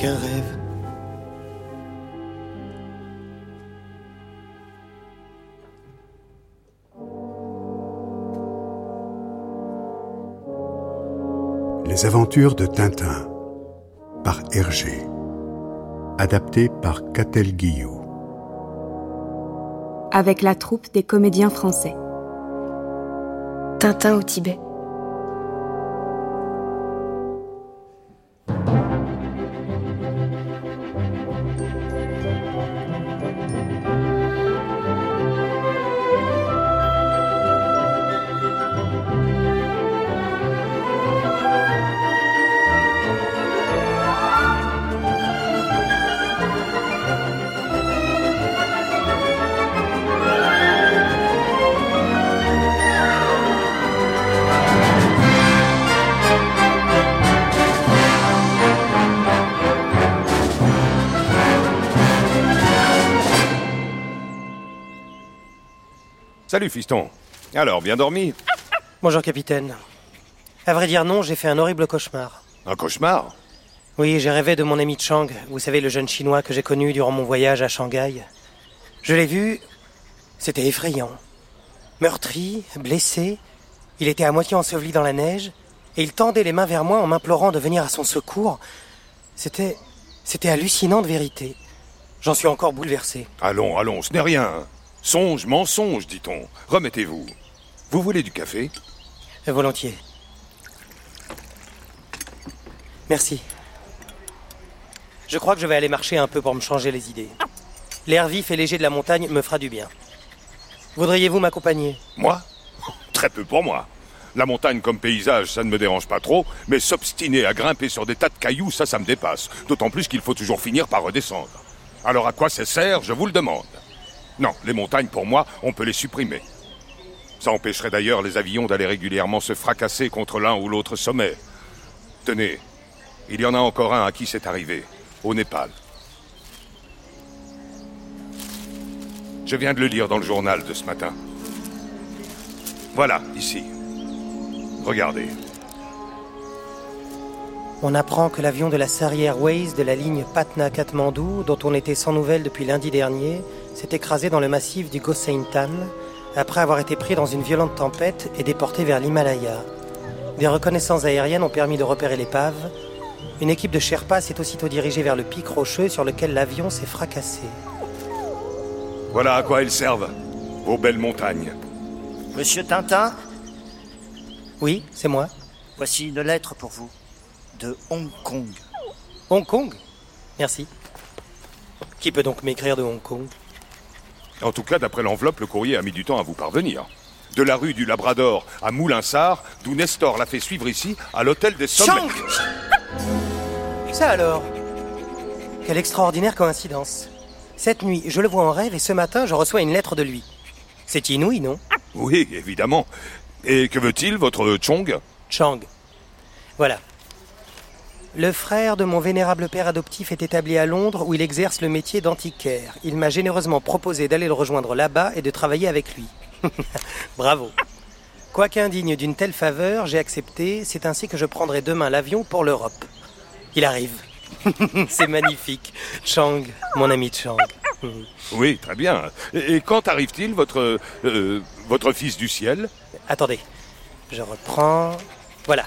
qu'un rêve. Les aventures de Tintin par Hergé. Adapté par Catel Guillou. Avec la troupe des comédiens français. Tintin au Tibet. Salut, fiston. Alors, bien dormi Bonjour, capitaine. À vrai dire, non, j'ai fait un horrible cauchemar. Un cauchemar Oui, j'ai rêvé de mon ami Chang, vous savez, le jeune chinois que j'ai connu durant mon voyage à Shanghai. Je l'ai vu, c'était effrayant. Meurtri, blessé, il était à moitié enseveli dans la neige, et il tendait les mains vers moi en m'implorant de venir à son secours. C'était. C'était hallucinant de vérité. J'en suis encore bouleversé. Allons, allons, ce n'est rien. Songe, mensonge, dit-on. Remettez-vous. Vous voulez du café? Volontiers. Merci. Je crois que je vais aller marcher un peu pour me changer les idées. L'air vif et léger de la montagne me fera du bien. Voudriez-vous m'accompagner? Moi? Très peu pour moi. La montagne comme paysage, ça ne me dérange pas trop, mais s'obstiner à grimper sur des tas de cailloux, ça, ça me dépasse. D'autant plus qu'il faut toujours finir par redescendre. Alors à quoi ça sert, je vous le demande Non, les montagnes, pour moi, on peut les supprimer. Ça empêcherait d'ailleurs les avions d'aller régulièrement se fracasser contre l'un ou l'autre sommet. Tenez, il y en a encore un à qui c'est arrivé, au Népal. Je viens de le lire dans le journal de ce matin. Voilà, ici. Regardez. On apprend que l'avion de la Sari Airways de la ligne Patna-Katmandou, dont on était sans nouvelles depuis lundi dernier, s'est écrasé dans le massif du Gosaintan après avoir été pris dans une violente tempête et déporté vers l'Himalaya. Des reconnaissances aériennes ont permis de repérer l'épave. Une équipe de Sherpas s'est aussitôt dirigée vers le pic rocheux sur lequel l'avion s'est fracassé. Voilà à quoi elles servent, vos belles montagnes. Monsieur Tintin, Oui, c'est moi. voici une lettre pour vous. De Hong Kong. Hong Kong? Merci. Qui peut donc m'écrire de Hong Kong? En tout cas, d'après l'enveloppe, le courrier a mis du temps à vous parvenir. De la rue du Labrador à Moulinsart, d'où Nestor l'a fait suivre ici, à l'hôtel des sommets. Ça alors? Quelle extraordinaire coïncidence. Cette nuit, je le vois en rêve et ce matin, je reçois une lettre de lui. C'est inouï, non? Oui, évidemment. Et que veut-il, votre Chong? Chang. Voilà. Le frère de mon vénérable père adoptif est établi à Londres où il exerce le métier d'antiquaire. Il m'a généreusement proposé d'aller le rejoindre là-bas et de travailler avec lui. Bravo. Quoique indigne d'une telle faveur, j'ai accepté. C'est ainsi que je prendrai demain l'avion pour l'Europe. Il arrive. C'est magnifique. Chang, mon ami Chang. Oui, très bien. Et, et quand arrive-t-il, votre... euh, votre fils du ciel? Attendez, je reprends. Voilà.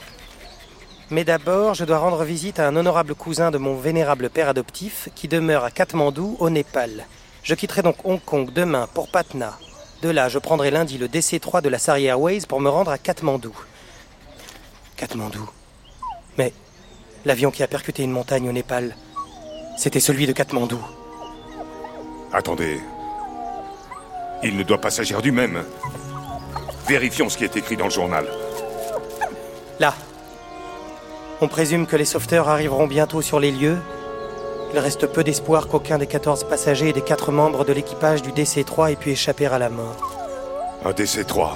Mais d'abord, je dois rendre visite à un honorable cousin de mon vénérable père adoptif qui demeure à Katmandou, au Népal. Je quitterai donc Hong Kong demain pour Patna. De là, je prendrai lundi le DC-3 de la Sari Airways pour me rendre à Katmandou. Katmandou. Mais l'avion qui a percuté une montagne au Népal, c'était celui de Katmandou. Attendez. Il ne doit pas s'agir du même. Vérifions ce qui est écrit dans le journal. Là. On présume que les sauveteurs arriveront bientôt sur les lieux. Il reste peu d'espoir qu'aucun des 14 passagers et des 4 membres de l'équipage du DC-3 ait pu échapper à la mort. Un DC-3.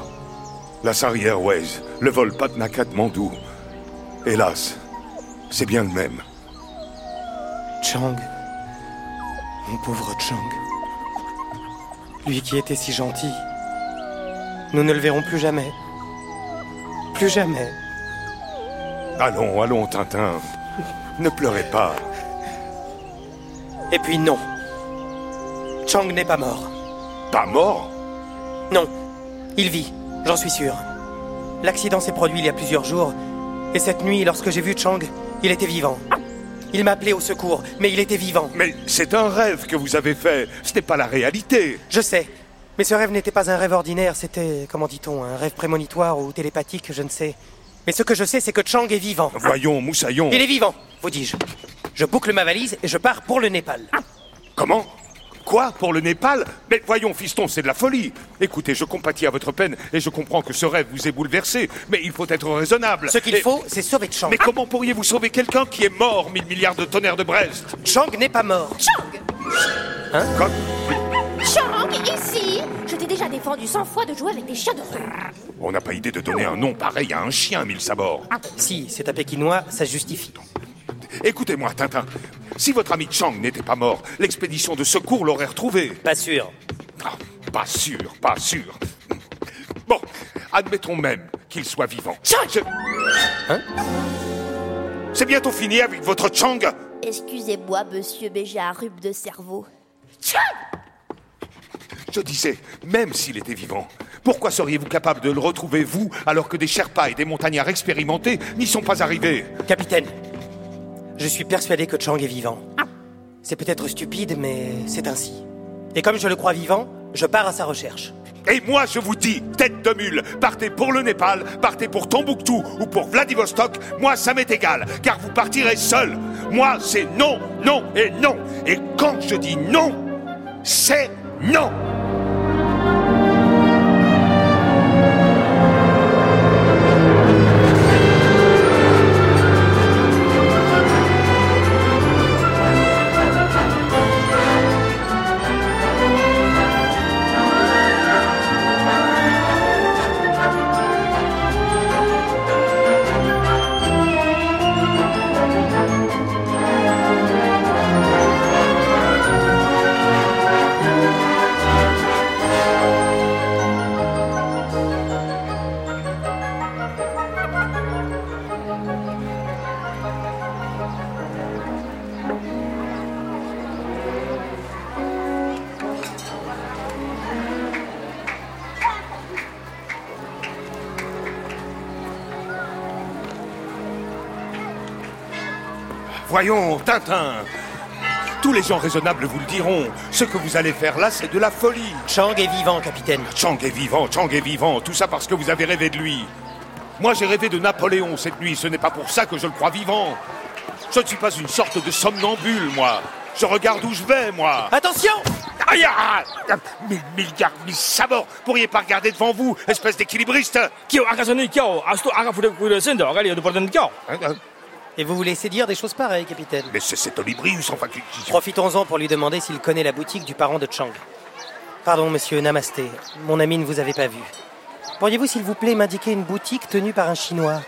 La Sari Airways. Le vol Patna-Katmandou. Hélas, c'est bien le même. Chang. Mon pauvre Chang. Lui qui était si gentil. Nous ne le verrons plus jamais. Plus jamais. Allons, allons, Tintin. Ne pleurez pas. Et puis non. Chang n'est pas mort. Pas mort? Non. Il vit, j'en suis sûr. L'accident s'est produit il y a plusieurs jours. Et cette nuit, lorsque j'ai vu Chang, il était vivant. Il m'a appelé au secours, mais il était vivant. Mais c'est un rêve que vous avez fait. Ce n'est pas la réalité. Je sais. Mais ce rêve n'était pas un rêve ordinaire, c'était, comment dit-on, un rêve prémonitoire ou télépathique, je ne sais. Mais ce que je sais, c'est que Chang est vivant. Voyons, Moussaillon. Il est vivant, vous dis-je. Je boucle ma valise et je pars pour le Népal. Comment? Quoi Pour le Népal? Mais voyons, fiston, c'est de la folie. Écoutez, je compatis à votre peine et je comprends que ce rêve vous ait bouleversé, mais il faut être raisonnable. Ce qu'il Et- faut, c'est sauver Chang. Mais comment pourriez-vous sauver quelqu'un qui est mort, mille milliards de tonnerres de Brest? Chang n'est pas mort. Chang, ici Je t'ai déjà défendu 100 fois de jouer avec des chiens de rue. On n'a pas idée de donner un nom pareil à un chien, mille sabords. Si, c'est un pékinois, ça se justifie. Écoutez-moi, Tintin. Si votre ami Chang n'était pas mort, l'expédition de secours l'aurait retrouvé. Pas sûr. Ah, pas sûr, pas sûr. Bon, admettons même qu'il soit vivant. Je- Hein C'est bientôt fini avec votre Chang Excusez-moi, monsieur, mais j'ai un rhume de cerveau. Je disais, même s'il était vivant, pourquoi seriez-vous capable de le retrouver, vous, alors que des Sherpas et des montagnards expérimentés n'y sont pas arrivés? Capitaine, je suis persuadé que Chang est vivant. C'est peut-être stupide, mais c'est ainsi. Et comme je le crois vivant, je pars à sa recherche. Et moi, je vous dis, tête de mule, partez pour le Népal, partez pour Tombouctou ou pour Vladivostok, moi, ça m'est égal, car vous partirez seul. Moi, c'est non, non et non. Et quand je dis non, c'est non. Voyons, Tintin. Tous les gens raisonnables vous le diront. Ce que vous allez faire là, c'est de la folie. Chang est vivant, capitaine. Chang est vivant, Chang est vivant. Tout ça parce que vous avez rêvé de lui. Moi, j'ai rêvé de Napoléon cette nuit. Ce n'est pas pour ça que je le crois vivant. Je ne suis pas une sorte de somnambule, moi. Je regarde où je vais, moi. Attention Aïe, ah, ah, Mille milliards, mille sabords Pourriez pas regarder devant vous, espèce d'équilibriste et vous vous laissez dire des choses pareilles, capitaine. Mais c'est cet Olibrius, enfin qui... Profitons-en pour lui demander s'il connaît la boutique du parent de Chang. Pardon, monsieur, namasté. Mon ami ne vous avait pas vu. Pourriez-vous, s'il vous plaît, m'indiquer une boutique tenue par un Chinois?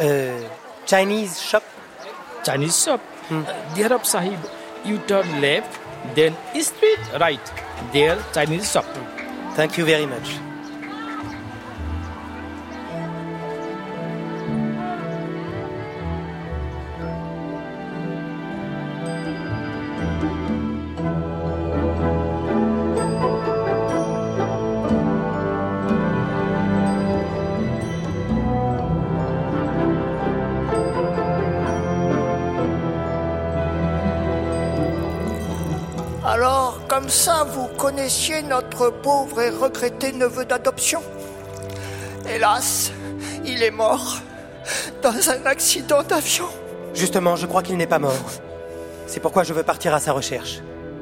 Euh... Chinese shop? Chinese shop? Hmm. Euh, Dear up, Sahib, you turn left, then street right. There, Chinese shop. Thank you very much. Notre pauvre et regretté neveu d'adoption Hélas, il est mort dans un accident d'avion. Justement, je crois qu'il n'est pas mort. C'est pourquoi je veux partir à sa recherche.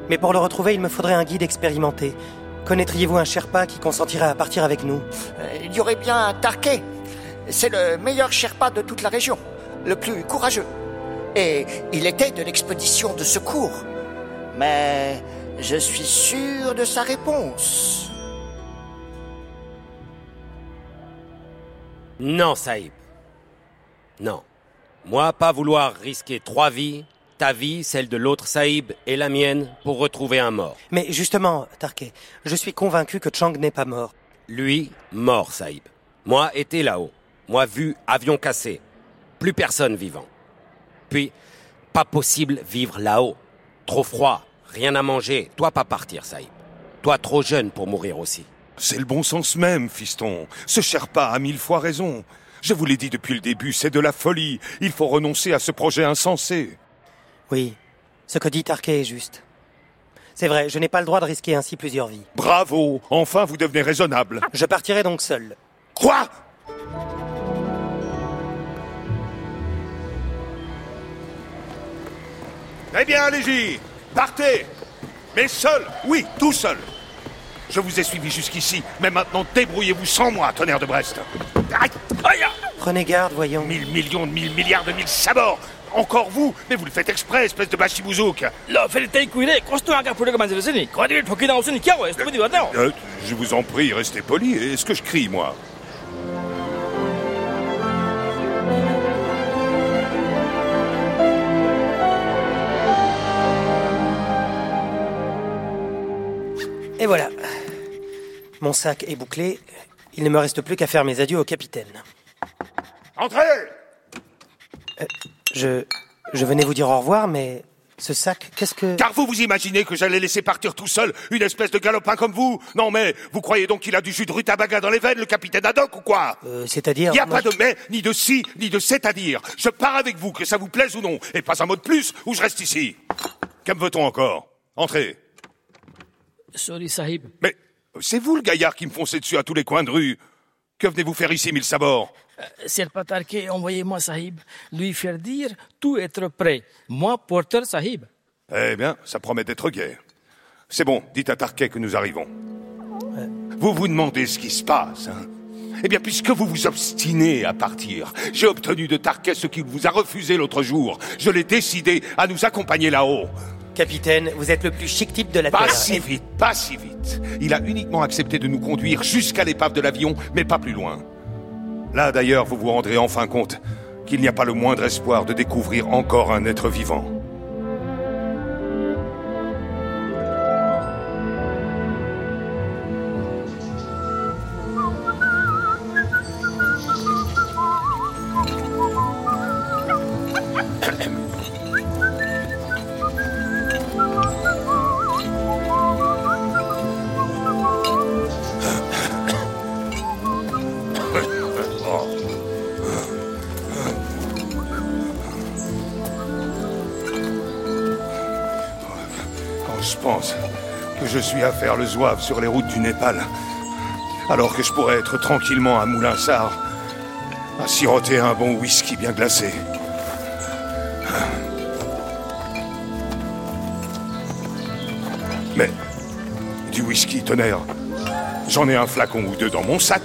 Mais pour le retrouver, il me faudrait un guide expérimenté. Connaîtriez-vous un Sherpa qui consentirait à partir avec nous? Euh, Il y aurait bien un Tarquet. C'est le meilleur Sherpa de toute la région, le plus courageux. Et il était de l'expédition de secours. Mais je suis sûr de sa réponse. Non, Saïb. Non. Moi, pas vouloir risquer trois vies, ta vie, celle de l'autre Saïb et la mienne pour retrouver un mort. Mais justement, Tarquet, je suis convaincu que Chang n'est pas mort. Lui, mort, Saïb. Moi, était là-haut. Moi, vu, avion cassé. Plus personne vivant. Puis, pas possible vivre là-haut. Trop froid, rien à manger. Toi, pas partir, Saïb. Toi, trop jeune pour mourir aussi. C'est le bon sens même, fiston. Ce Sherpa a mille fois raison. Je vous l'ai dit depuis le début, c'est de la folie. Il faut renoncer à ce projet insensé. Oui, ce que dit Tarquet est juste. C'est vrai, je n'ai pas le droit de risquer ainsi plusieurs vies. Bravo, enfin vous devenez raisonnable. Je partirai donc seul. Quoi? Eh bien, allez-y, Partez! Mais seul Oui, tout seul. Je vous ai suivi jusqu'ici, mais maintenant débrouillez-vous sans moi, tonnerre de Brest. Prenez garde, voyons. Mille millions de mille milliards de mille sabords. Encore vous Mais vous le faites exprès, espèce de bachibouzouk euh, Je vous en prie, restez poli. Est-ce que je crie, moi? Et voilà. Mon sac est bouclé. Il ne me reste plus qu'à faire mes adieux au capitaine. Entrez Je, je venais vous dire au revoir, mais ce sac, qu'est-ce que... Car vous vous imaginez que j'allais laisser partir tout seul une espèce de galopin comme vous Non mais, vous croyez donc qu'il a du jus de rutabaga dans les veines, le capitaine Haddock ou quoi? Euh, C'est-à-dire... Il n'y a moi, pas de mais, ni de si, ni de c'est-à-dire. Je pars avec vous, que ça vous plaise ou non. Et pas un mot de plus, ou je reste ici. Qu'en veut-on encore? Entrez. Sorry Sahib. Mais c'est vous le gaillard qui me foncez dessus à tous les coins de rue. Que venez-vous faire ici, mille sabords? Serpa Tarke, envoyez-moi Sahib. Lui faire dire tout être prêt. Moi, porteur Sahib. Eh bien, ça promet d'être gai. C'est bon, dites à Tarquet que nous arrivons. Vous vous demandez ce qui se passe, hein Eh bien, puisque vous vous obstinez à partir, j'ai obtenu de Tarquet ce qu'il vous a refusé l'autre jour. Je l'ai décidé à nous accompagner là-haut. Capitaine, vous êtes le plus chic type de la Pas Terre. si vite, pas si vite. Il a uniquement accepté de nous conduire jusqu'à l'épave de l'avion, mais pas plus loin. Là, d'ailleurs, vous vous rendrez enfin compte qu'il n'y a pas le moindre espoir de découvrir encore un être vivant. Faire le zouave sur les routes du Népal, alors que je pourrais être tranquillement à Moulinsart, à siroter un bon whisky bien glacé. Mais, du whisky, tonnerre, j'en ai un flacon ou deux dans mon sac.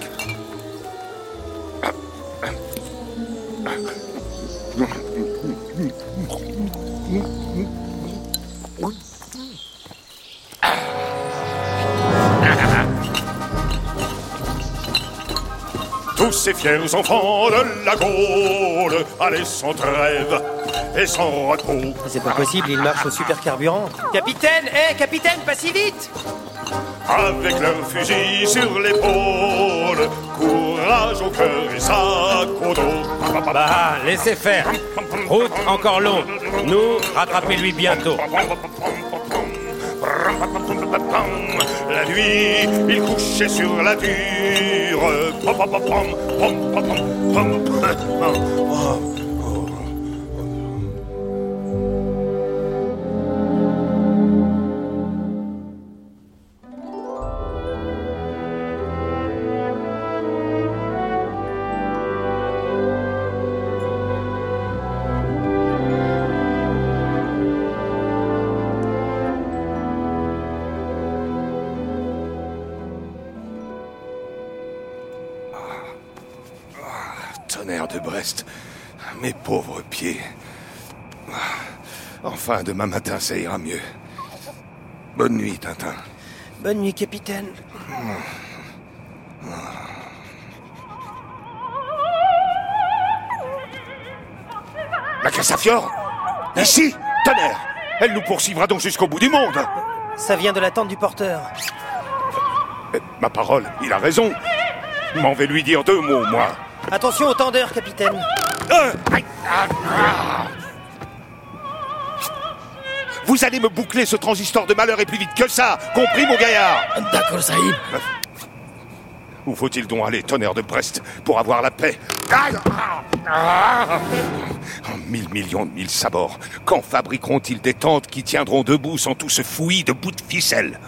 Ces fiers enfants de la Gaule, allez sans trêve et sans repos. C'est pas possible, il marche au super carburant. Capitaine Hé, capitaine, pas si vite Avec leurs fusils sur l'épaule, courage au cœur et sac au dos. Bah, laissez faire. Route encore longue. Nous, rattrapez-lui bientôt. La nuit, il couchait sur la dure. Pom, pom, pom, pom, pom, pom, pom. Enfin, demain matin, ça ira mieux. Bonne nuit, Tintin. Bonne nuit, capitaine. La Cassafiore Ici Tonnerre Elle nous poursuivra donc jusqu'au bout du monde Ça vient de la tente du porteur. Eh, Ma parole, il a raison. M'en vais lui dire deux mots, moi. Attention au tendeur, capitaine. Euh, aïe, ah, ah. Vous allez me boucler ce transistor de malheur et plus vite que ça Compris, mon gaillard D'accord, Sahib. Où faut-il donc aller, tonnerre de Brest, pour avoir la paix? Aïe, ah, ah. En Mille millions de mille sabords. Quand fabriqueront-ils des tentes qui tiendront debout sans tout ce fouillis de bouts de ficelle?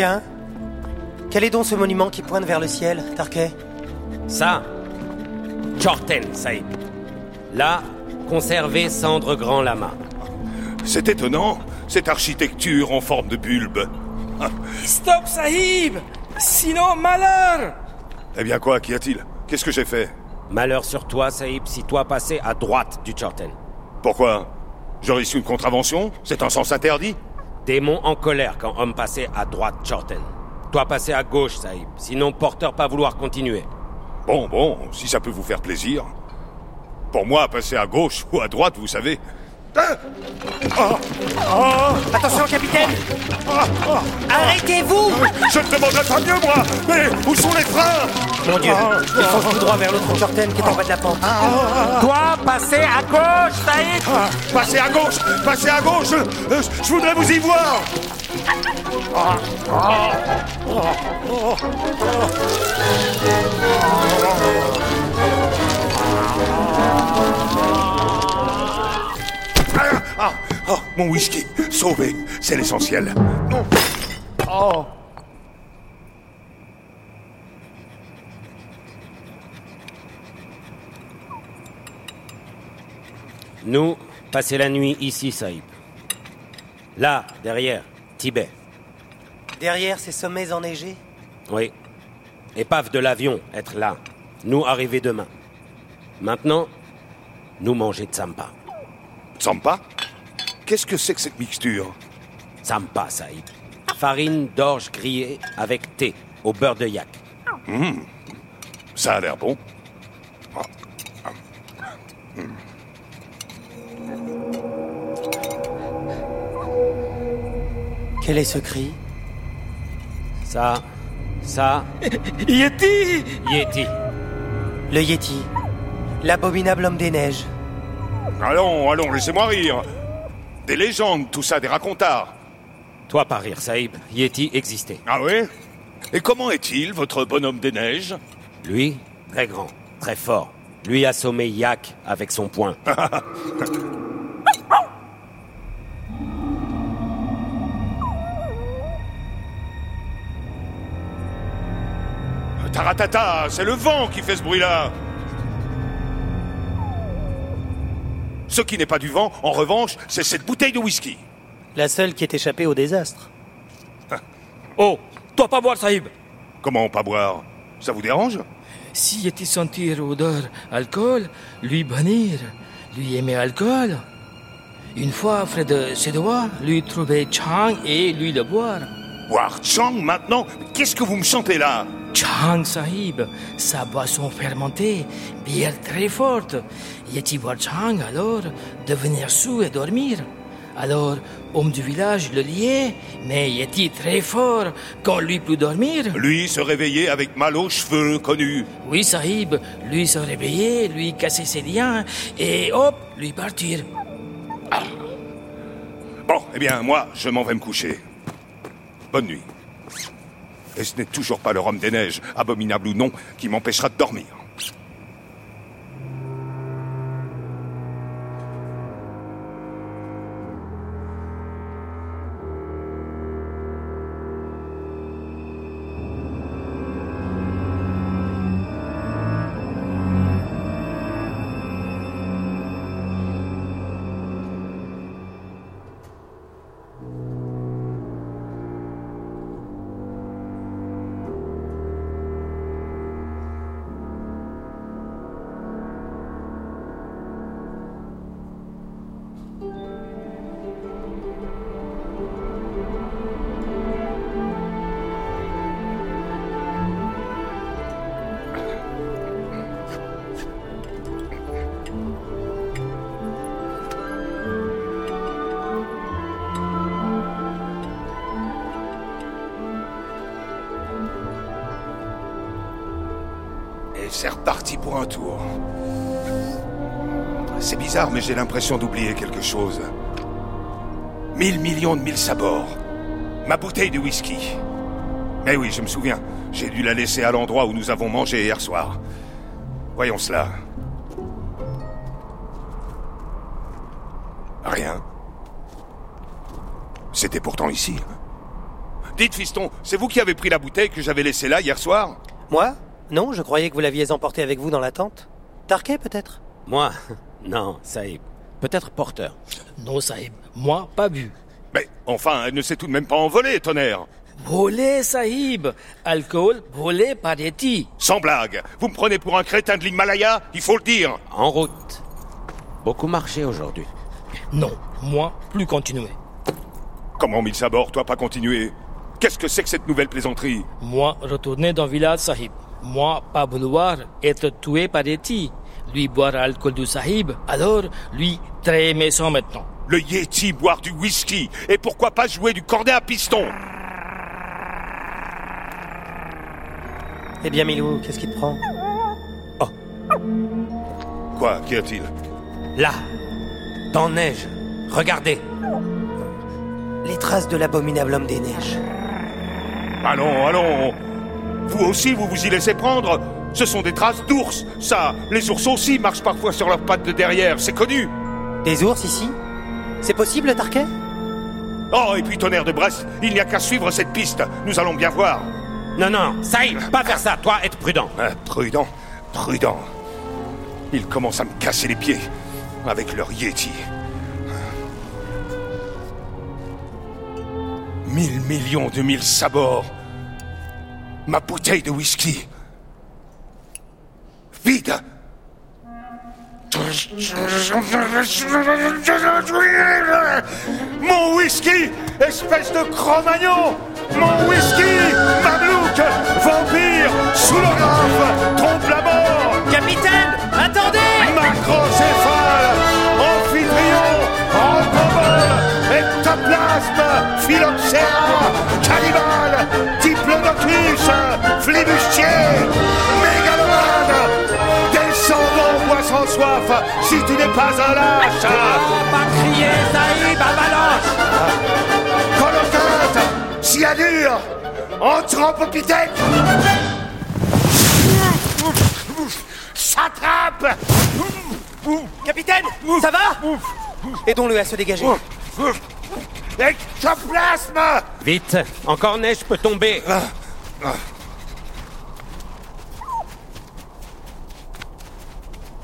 Tiens, quel est donc ce monument qui pointe vers le ciel, Tarquet? Ça, Chorten, Saïd. Là, conservé cendre grand lama. C'est étonnant, cette architecture en forme de bulbe. Stop, Sahib Sinon, malheur Eh bien quoi, qu'y a-t-il? Qu'est-ce que j'ai fait? Malheur sur toi, Saïb, si toi passais à droite du Chorten. Pourquoi? J'aurais su une contravention? C'est un sens interdit? Démon en colère quand homme passait à droite Chorten. Toi passais à gauche, Saïb. Sinon, porteur pas vouloir continuer. Bon, bon, si ça peut vous faire plaisir. Pour moi, passer à gauche ou à droite, vous savez. Ah Ah Ah Attention, capitaine Arrêtez-vous Je ne demanderai pas mieux, moi Mais où sont les freins Mon Dieu, il fonce tout droit vers l'autre Jorten qui est en bas de la pente. Toi, passez à gauche, Saïd Ah, Passez à gauche Passez à gauche Euh, Je voudrais vous y voir Ah, Mon whisky, sauvé, c'est l'essentiel. Oh. Nous, passer la nuit ici, Saïb. Là, derrière, Tibet. Derrière ces sommets enneigés? Oui. Épave de l'avion, être là. Nous arriver demain. Maintenant, nous manger Tsampa. Tsampa Qu'est-ce que c'est que cette mixture Tsampa, Saïb. Farine d'orge grillée avec thé, au beurre de yak. Ça a l'air bon. Quel est ce cri Ça, ça, Yeti Yeti. Le Yeti. L'abominable homme des neiges. Allons, allons, laissez-moi rire. Des légendes, tout ça, des racontards. Toi, pas rire, Saïb. Yeti existait. Ah oui Et comment est-il, votre bonhomme des neiges? Lui, très grand, très fort. Lui assommé Yak avec son poing. Taratata, c'est le vent qui fait ce bruit-là. Ce qui n'est pas du vent, en revanche, c'est cette bouteille de whisky. La seule qui est échappée au désastre. Oh, toi pas boire, Sahib Comment pas boire? Ça vous dérange? Si Yeti sentir odeur alcool, lui bannir, lui aimer alcool. Une fois, Fred Sedoua lui trouver Chang et lui le boire. Boire Chang maintenant Qu'est-ce que vous me chantez là? Chang Sahib, sa boisson fermentée, bière très forte. Yeti boire Chang alors, devenir sous et dormir. Alors, homme du village le liait, mais Yeti très fort, quand lui plus dormir. Lui se réveiller avec mal aux cheveux, connu. Oui, Sahib, lui se réveiller, lui casser ses liens, et hop, lui partir. Bon, eh bien, moi, je m'en vais me coucher. Bonne nuit. Et ce n'est toujours pas le rhum des neiges, abominable ou non, qui m'empêchera de dormir. Reparti pour un tour. C'est bizarre, mais j'ai l'impression d'oublier quelque chose. Mille millions de mille sabords. Ma bouteille de whisky. Mais oui, je me souviens. J'ai dû la laisser à l'endroit où nous avons mangé hier soir. Voyons cela. Rien. C'était pourtant ici. Dites, fiston, c'est vous qui avez pris la bouteille que j'avais laissée là hier soir? Moi? Non, je croyais que vous l'aviez emportée avec vous dans la tente. Tarquet, peut-être? Moi Non, Saïb. Peut-être porteur. Non, Saïb, moi, pas bu. Mais enfin, elle ne s'est tout de même pas envolée, tonnerre Volé, Saïb Alcool, volé par Yeti. Sans blague Vous me prenez pour un crétin de l'Himalaya Il faut le dire En route. Beaucoup marché aujourd'hui. Non, moi, plus continuer. Comment mille sabords, toi pas continuer Qu'est-ce que c'est que cette nouvelle plaisanterie? Moi, retourner dans le village Sahib. Moi, pas vouloir être tué par Yeti. Lui boire l'alcool du Sahib, alors lui très méchant maintenant. Le Yeti boire du whisky Et pourquoi pas jouer du cornet à piston? Eh bien, Milou, qu'est-ce qui te prend? Quoi Qu'y a-t-il? Là, dans neige. Regardez. Les traces de l'abominable homme des neiges. Allons, allons Vous aussi, vous vous y laissez prendre Ce sont des traces d'ours Ça, les ours aussi marchent parfois sur leurs pattes de derrière, c'est connu Des ours ici? C'est possible, Tarquet? Oh, et puis tonnerre de Brest, il n'y a qu'à suivre cette piste, nous allons bien voir Non, non, Saïb, pas faire ça. Toi, être prudent. Hein, prudent, prudent. Ils commencent à me casser les pieds avec leur Yeti. Mille millions de mille sabords. Ma bouteille de whisky. Vide. Mon whisky, espèce de cro-magnon Mon whisky, mamelouk, vampire, soulographe, trompe la mort Capitaine Attendez Macrocéphale, amphitryon, encomole, ectoplasme, phylloxéra, flibustier, mégalomane, descendant bois sans soif, si tu n'es pas un lâche. Pas crier, Saïb, avalanche Coloquinte, cyanure, anthropopithèque S'attrape. Capitaine Ça va? Aidons-le à se dégager. Ectoplasme. Vite, encore neige peut tomber.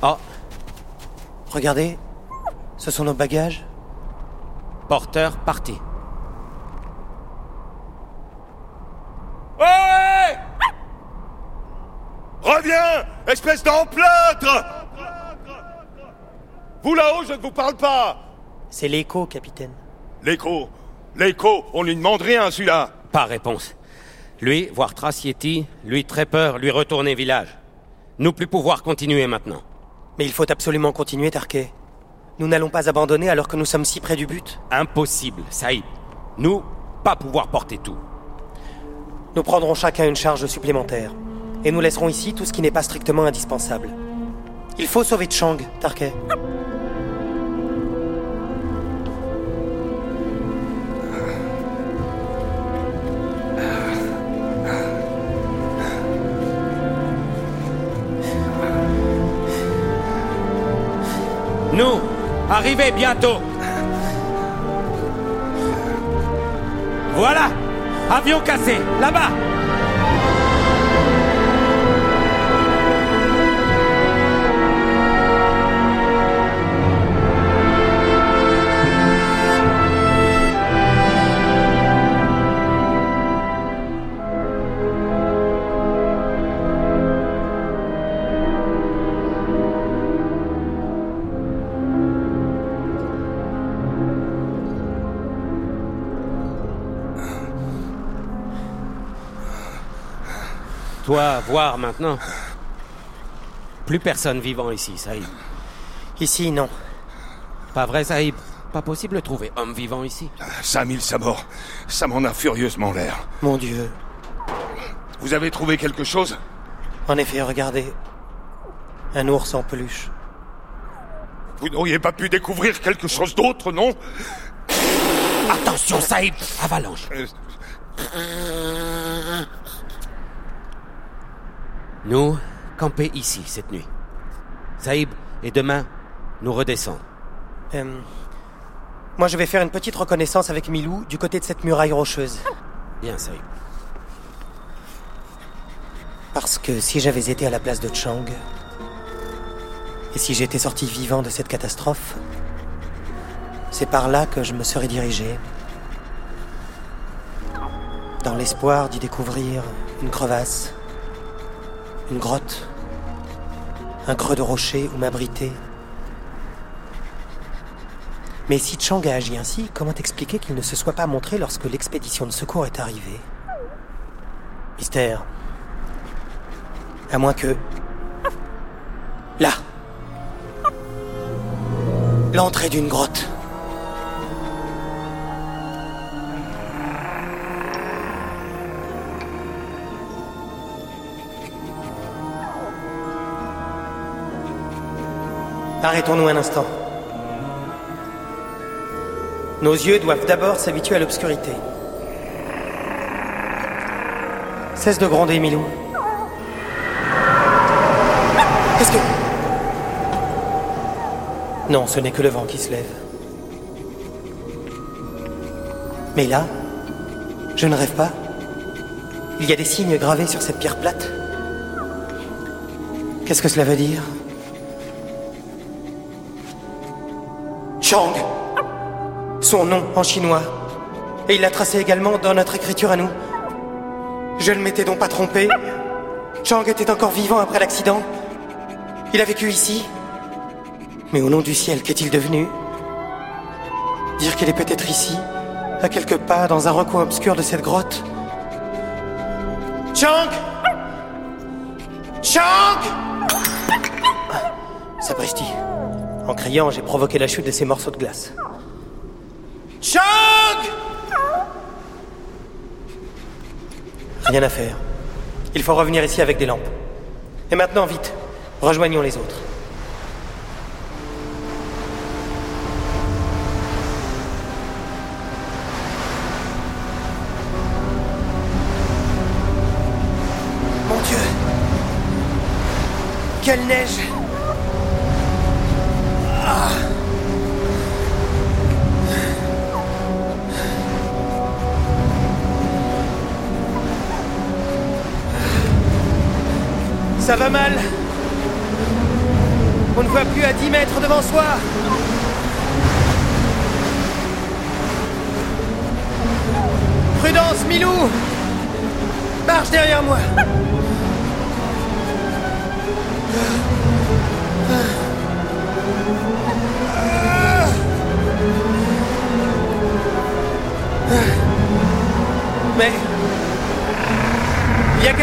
Oh, Regardez, ce sont nos bagages. porteur parti. Ouais Reviens, espèce d'emplâtre Vous là-haut, je ne vous parle pas C'est l'écho, capitaine. L'écho L'écho, on lui demande rien, celui-là Pas réponse. Lui, voir trace Yeti, lui très peur, lui retourner village. Nous plus pouvoir continuer maintenant. Mais il faut absolument continuer, Tarquet. Nous n'allons pas abandonner alors que nous sommes si près du but. Impossible, Saïd. Nous, pas pouvoir porter tout. Nous prendrons chacun une charge supplémentaire. Et nous laisserons ici tout ce qui n'est pas strictement indispensable. Il faut sauver Chang, Tarquet. Arrivez bientôt. Voilà, avion cassé, là-bas. Voir maintenant. Plus personne vivant ici, Saïd. Ici, non. Pas vrai, Saïd? Pas possible de trouver homme vivant ici. 5000 sabords, ça m'en a furieusement l'air. Mon Dieu. Vous avez trouvé quelque chose? En effet, regardez. Un ours en peluche. Vous n'auriez pas pu découvrir quelque chose d'autre, non? Attention, Saïb Avalanche Euh, Nous, camper ici cette nuit. Saïb, et demain, nous redescendre. Euh, moi, je vais faire une petite reconnaissance avec Milou du côté de cette muraille rocheuse. Bien, Saïb. Parce que si j'avais été à la place de Chang, et si j'étais sorti vivant de cette catastrophe, c'est par là que je me serais dirigé. Dans l'espoir d'y découvrir une crevasse, une grotte, un creux de rocher où m'abriter. Mais si Chang a agi ainsi, comment expliquer qu'il ne se soit pas montré lorsque l'expédition de secours est arrivée? Mystère. À moins que... Là L'entrée d'une grotte. Arrêtons-nous un instant. Nos yeux doivent d'abord s'habituer à l'obscurité. Cesse de gronder, Milou. Qu'est-ce que... Non, ce n'est que le vent qui se lève. Mais là, je ne rêve pas. Il y a des signes gravés sur cette pierre plate. Qu'est-ce que cela veut dire? Chang Son nom en chinois. Et il l'a tracé également dans notre écriture à nous. Je ne m'étais donc pas trompé. Chang était encore vivant après l'accident. Il a vécu ici. Mais au nom du ciel, qu'est-il devenu? Dire qu'il est peut-être ici, à quelques pas, dans un recoin obscur de cette grotte. Chang Chang Sapristi. En criant, j'ai provoqué la chute de ces morceaux de glace. Chang Rien à faire. Il faut revenir ici avec des lampes. Et maintenant, vite, rejoignons les autres. Mon Dieu Quelle neige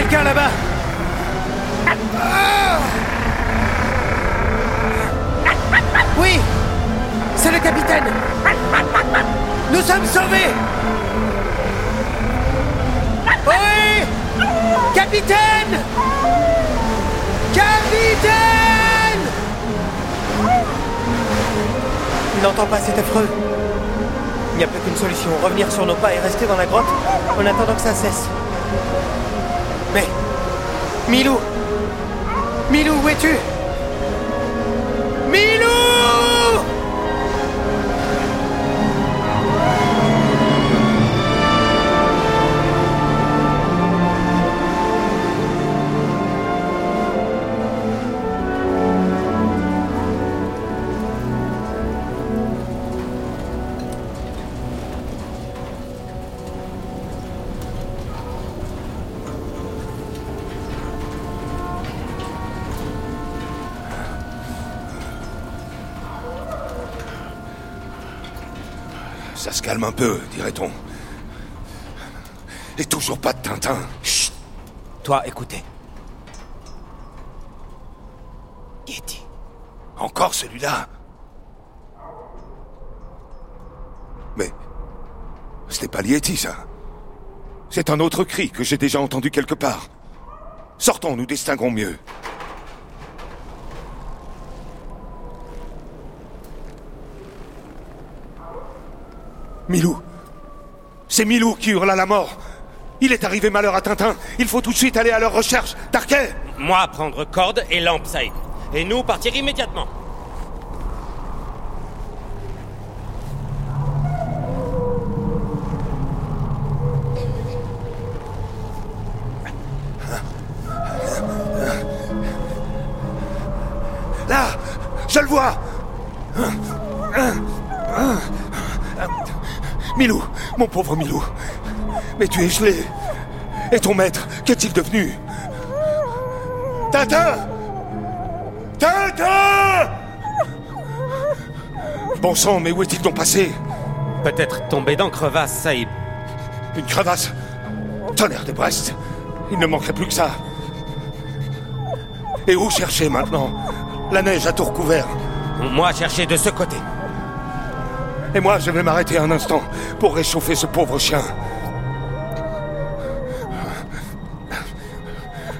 quelqu'un là-bas. Oui C'est le capitaine. Nous sommes sauvés. Oui Capitaine. Capitaine. Il n'entend pas, c'est affreux. Il n'y a plus qu'une solution, revenir sur nos pas et rester dans la grotte en attendant que ça cesse. Mais... Milou Milou, où es-tu? Milou Un peu, dirait-on. Et toujours pas de Tintin. Chut Toi, écoutez. Yeti. Encore celui-là Mais... Ce n'est pas l'Yeti, ça. C'est un autre cri que j'ai déjà entendu quelque part. Sortons, nous distinguons mieux. Milou. C'est Milou qui hurle à la mort. Il est arrivé malheur à Tintin. Il faut tout de suite aller à leur recherche. Tarquet Moi, prendre corde et lampe, Saïd. Et nous, partir immédiatement. Là Je le vois Milou, mon pauvre Milou. Mais tu es gelé. Et ton maître, qu'est-il devenu? Tintin Tintin Bon sang, mais où est-il donc passé? Peut-être tombé dans crevasse, Saïd. Une crevasse? Tonnerre de Brest Il ne manquerait plus que ça. Et où chercher maintenant La neige a tout recouvert. Moi, chercher de ce côté. Et moi, je vais m'arrêter un instant pour réchauffer ce pauvre chien.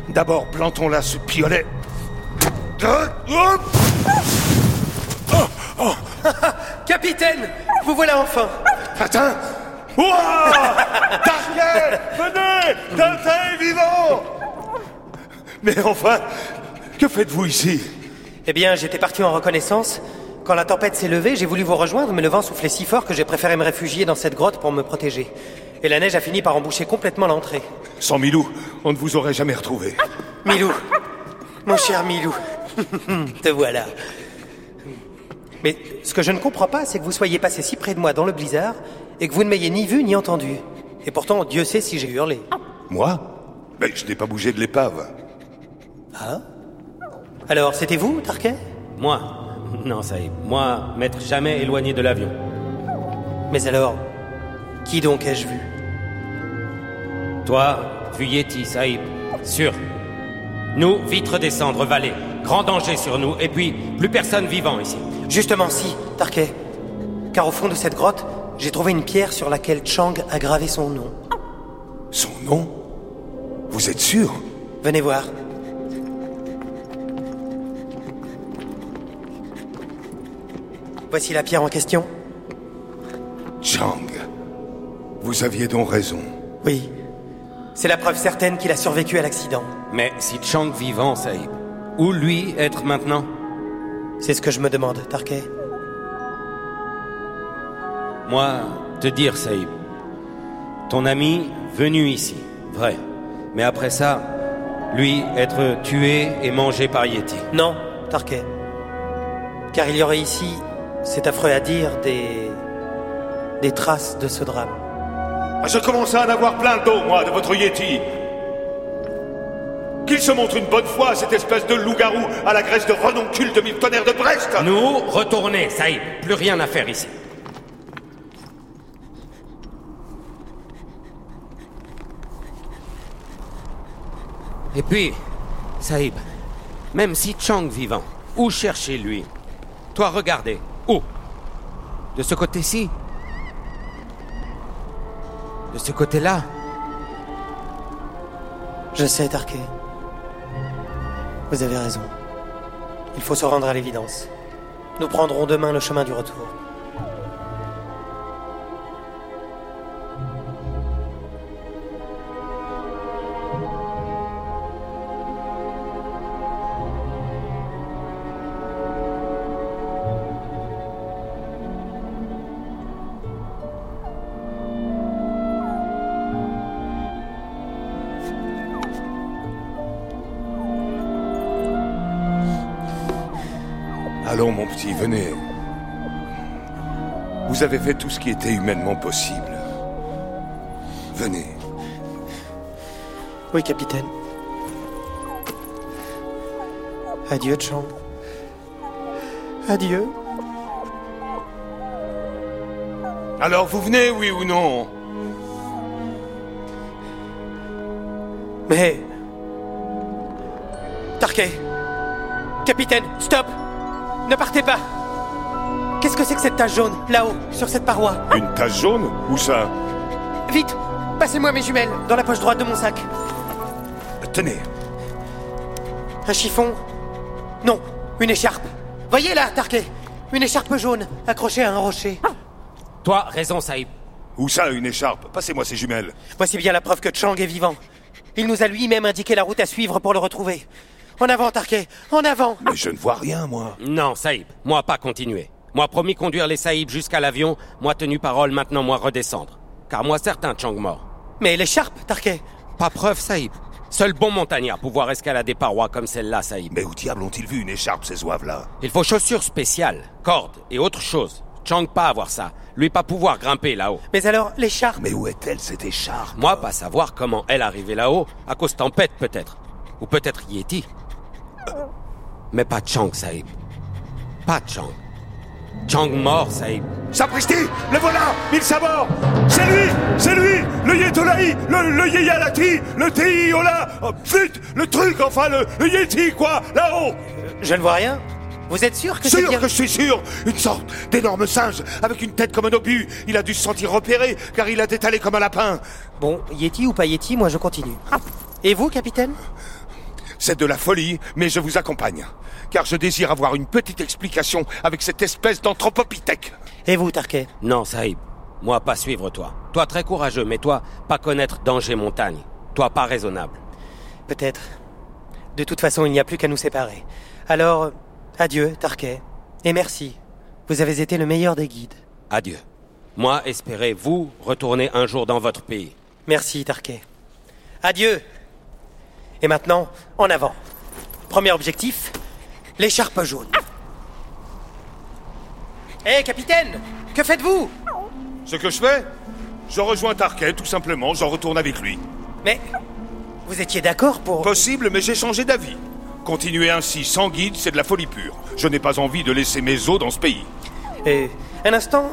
D'abord, plantons là ce piolet. Capitaine Vous voilà enfin Ouah Target Venez Tintin est vivant Mais enfin, que faites-vous ici? Eh bien, j'étais parti en reconnaissance. Quand la tempête s'est levée, j'ai voulu vous rejoindre, mais le vent soufflait si fort que j'ai préféré me réfugier dans cette grotte pour me protéger. Et la neige a fini par emboucher complètement l'entrée. Sans Milou, on ne vous aurait jamais retrouvé. Milou Mon cher Milou Te voilà. Mais ce que je ne comprends pas, c'est que vous soyez passé si près de moi dans le blizzard et que vous ne m'ayez ni vu ni entendu. Et pourtant, Dieu sait si j'ai hurlé. Moi? Mais je n'ai pas bougé de l'épave. Ah? Alors, c'était vous, Tarquet Moi Non, Saïd. Moi, m'être jamais éloigné de l'avion. Mais alors, qui donc ai-je vu? Toi, vu Yeti, Saïd? Sûr. Nous, vite redescendre, vallée. Grand danger sur nous, et puis, plus personne vivant ici. Justement, si, Tarquet. Car au fond de cette grotte, j'ai trouvé une pierre sur laquelle Chang a gravé son nom. Son nom? Vous êtes sûr? Venez voir. Voici la pierre en question. Chang. Vous aviez donc raison. Oui. C'est la preuve certaine qu'il a survécu à l'accident. Mais si Chang vivant, Saïd, où lui être maintenant? C'est ce que je me demande, Tarquet. Moi, te dire, Saïd. Ton ami venu ici, vrai. Mais après ça, lui être tué et mangé par Yeti. Non, Tarquet. Car il y aurait ici, c'est affreux à dire, des. des traces de ce drame. Je commence à en avoir plein le dos, moi, de votre Yeti. Qu'il se montre une bonne fois, cette espèce de loup-garou à la graisse de renoncule de mille tonnerres de Brest Nous, retournez, Saïd. Plus rien à faire ici. Et puis, Saïb, même si Chang vivant, où chercher lui Toi, regardez. Où? De ce côté-ci De ce côté-là Je sais, Tarquet. Vous avez raison. Il faut se rendre à l'évidence. Nous prendrons demain le chemin du retour. Vous avez fait tout ce qui était humainement possible. Venez. Oui, capitaine. Adieu, Chang. Adieu. Alors, vous venez, oui ou non? Mais. Tarquet Capitaine, stop Ne partez pas Qu'est-ce que c'est que cette tache jaune, là-haut, sur cette paroi Une tache jaune Où ça Vite Passez-moi mes jumelles, dans la poche droite de mon sac. Tenez. Un chiffon Non, une écharpe. Voyez là, Tarquet Une écharpe jaune, accrochée à un rocher. Toi, raison, Saïb. Où ça, une écharpe Passez-moi ces jumelles. Voici bien la preuve que Chang est vivant. Il nous a lui-même indiqué la route à suivre pour le retrouver. En avant, Tarquet En avant Mais je ne vois rien, moi. Non, Saïb, moi pas continuer. Moi promis conduire les Saïbs jusqu'à l'avion, moi tenu parole, maintenant moi redescendre. Car moi certain Chang mort. Mais l'écharpe, Tarquet Pas preuve, Saïb. Seul bon montagnard pouvoir escalader parois comme celle-là, Saïb. Mais où diable ont-ils vu une écharpe, ces oives-là? Il faut chaussures spéciales, cordes et autre chose. Chang pas avoir ça. Lui pas pouvoir grimper là-haut. Mais alors, l'écharpe? Mais où est-elle, cette écharpe? Moi pas savoir comment elle arrivait là-haut, à cause tempête peut-être. Ou peut-être Yeti. Mais pas Chang, Saïb. Pas Chang. Chang mort, Saïb. Sapristi Le voilà Il s'abord C'est lui C'est lui Le Yetolaï Le, le Yeyalati Le Teiola oh, Flûte Le truc, enfin, le, le Yeti, quoi Là-haut Je ne vois rien. Vous êtes sûr que c'est Sûr bien que je suis sûr Une sorte d'énorme singe, avec une tête comme un obus. Il a dû se sentir repéré, car il a détalé comme un lapin. Bon, Yeti ou pas Yeti, moi je continue. Et vous, capitaine? C'est de la folie, mais je vous accompagne. Car je désire avoir une petite explication avec cette espèce d'anthropopithèque. Et vous, Tarquet? Non, Saïb. Moi pas suivre toi. Toi très courageux, mais toi pas connaître danger montagne. Toi pas raisonnable. Peut-être. De toute façon, il n'y a plus qu'à nous séparer. Alors, adieu, Tarquet. Et merci. Vous avez été le meilleur des guides. Adieu. Moi espérez vous retourner un jour dans votre pays. Merci, Tarquet. Adieu. Et maintenant, en avant. Premier objectif, l'écharpe jaune. Hé, capitaine Que faites-vous? Ce que je fais Je rejoins Tarquet, tout simplement, j'en retourne avec lui. Mais vous étiez d'accord pour... Possible, mais j'ai changé d'avis. Continuer ainsi sans guide, c'est de la folie pure. Je n'ai pas envie de laisser mes os dans ce pays. Euh, un instant,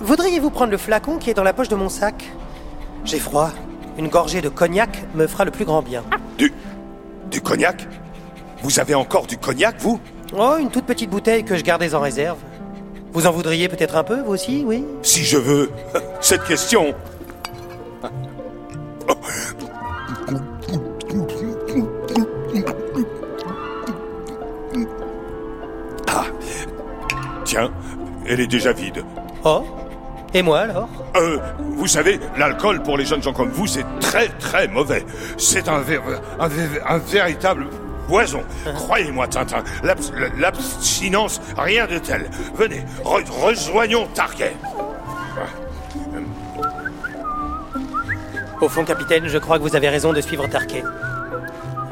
voudriez-vous prendre le flacon qui est dans la poche de mon sac? J'ai froid. Une gorgée de cognac me fera le plus grand bien. Du. du cognac? Vous avez encore du cognac, vous? Oh, une toute petite bouteille que je gardais en réserve. Vous en voudriez peut-être un peu, vous aussi, oui? Si je veux. Cette question. Ah. Tiens, elle est déjà vide. Oh Et moi alors Euh, vous savez, l'alcool pour les jeunes gens comme vous, c'est très très mauvais. C'est un, ver- un, ver- un véritable poison. Croyez-moi, Tintin, l'abs- l'abstinence, rien de tel. Venez, re- rejoignons Target. Au fond, capitaine, je crois que vous avez raison de suivre Tarquet.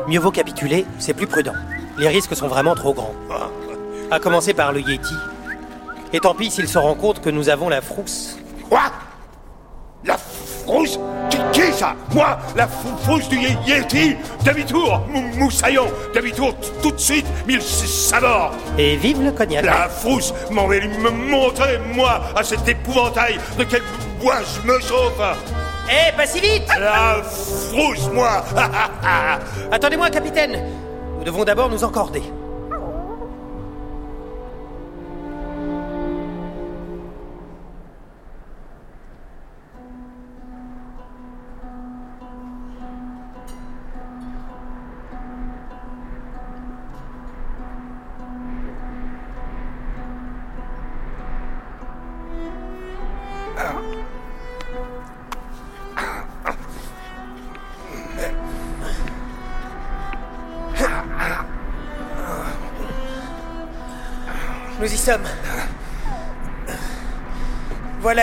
Mieux vaut capituler, c'est plus prudent. Les risques sont vraiment trop grands. À commencer par le Yeti. Et tant pis s'il se rend compte que nous avons la frousse. Quoi? La frousse? Qui, qui ça? Moi La frousse du Ye- Yeti? Demi-tour Mou- Moussaillon. Demi-tour tout de suite Mille sabords Et vive le cognac. La frousse m'en va me montrer, moi, à cet épouvantail. De quel bois je me chauffe? Eh, pas si vite! La frousse, moi. Attendez-moi, capitaine. Nous devons d'abord nous encorder.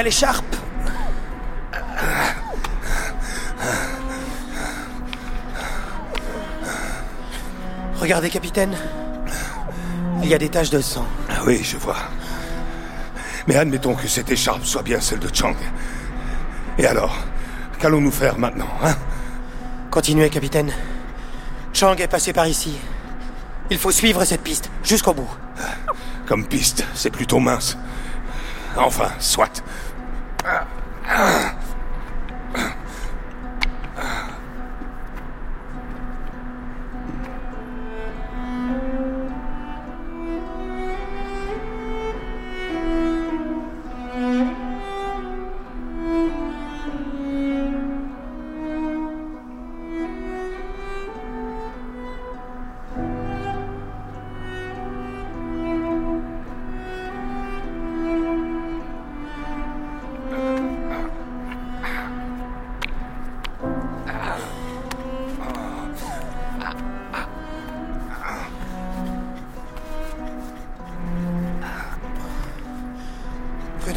L'écharpe. Regardez, capitaine. Il y a des taches de sang. Ah Oui, je vois. Mais admettons que cette écharpe soit bien celle de Chang. Et alors Qu'allons-nous faire maintenant, hein? Continuez, capitaine. Chang est passé par ici. Il faut suivre cette piste jusqu'au bout. Comme piste, c'est plutôt mince. Enfin, soit. 啊咳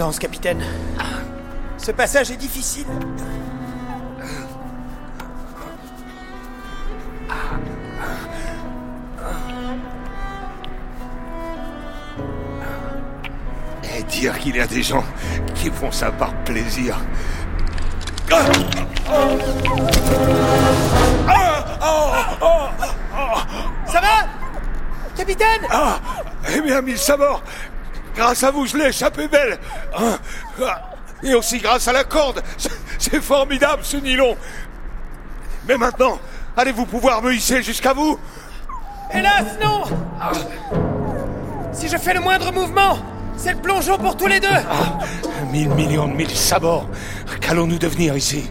Prudence, capitaine. Ce passage est difficile. Et dire qu'il y a des gens qui font ça par plaisir. Ah Ah Oh Ça va Capitaine? Ah Eh bien, mille sabords Grâce à vous, je l'ai échappé belle Ah, ah, Et aussi grâce à la corde. C'est- C'est formidable, ce nylon. Mais maintenant, allez-vous pouvoir me hisser jusqu'à vous? Hélas, non. Si je fais le moindre mouvement, c'est le plongeon pour tous les deux. Ah, Mille millions de mille sabords. Qu'allons-nous devenir ici?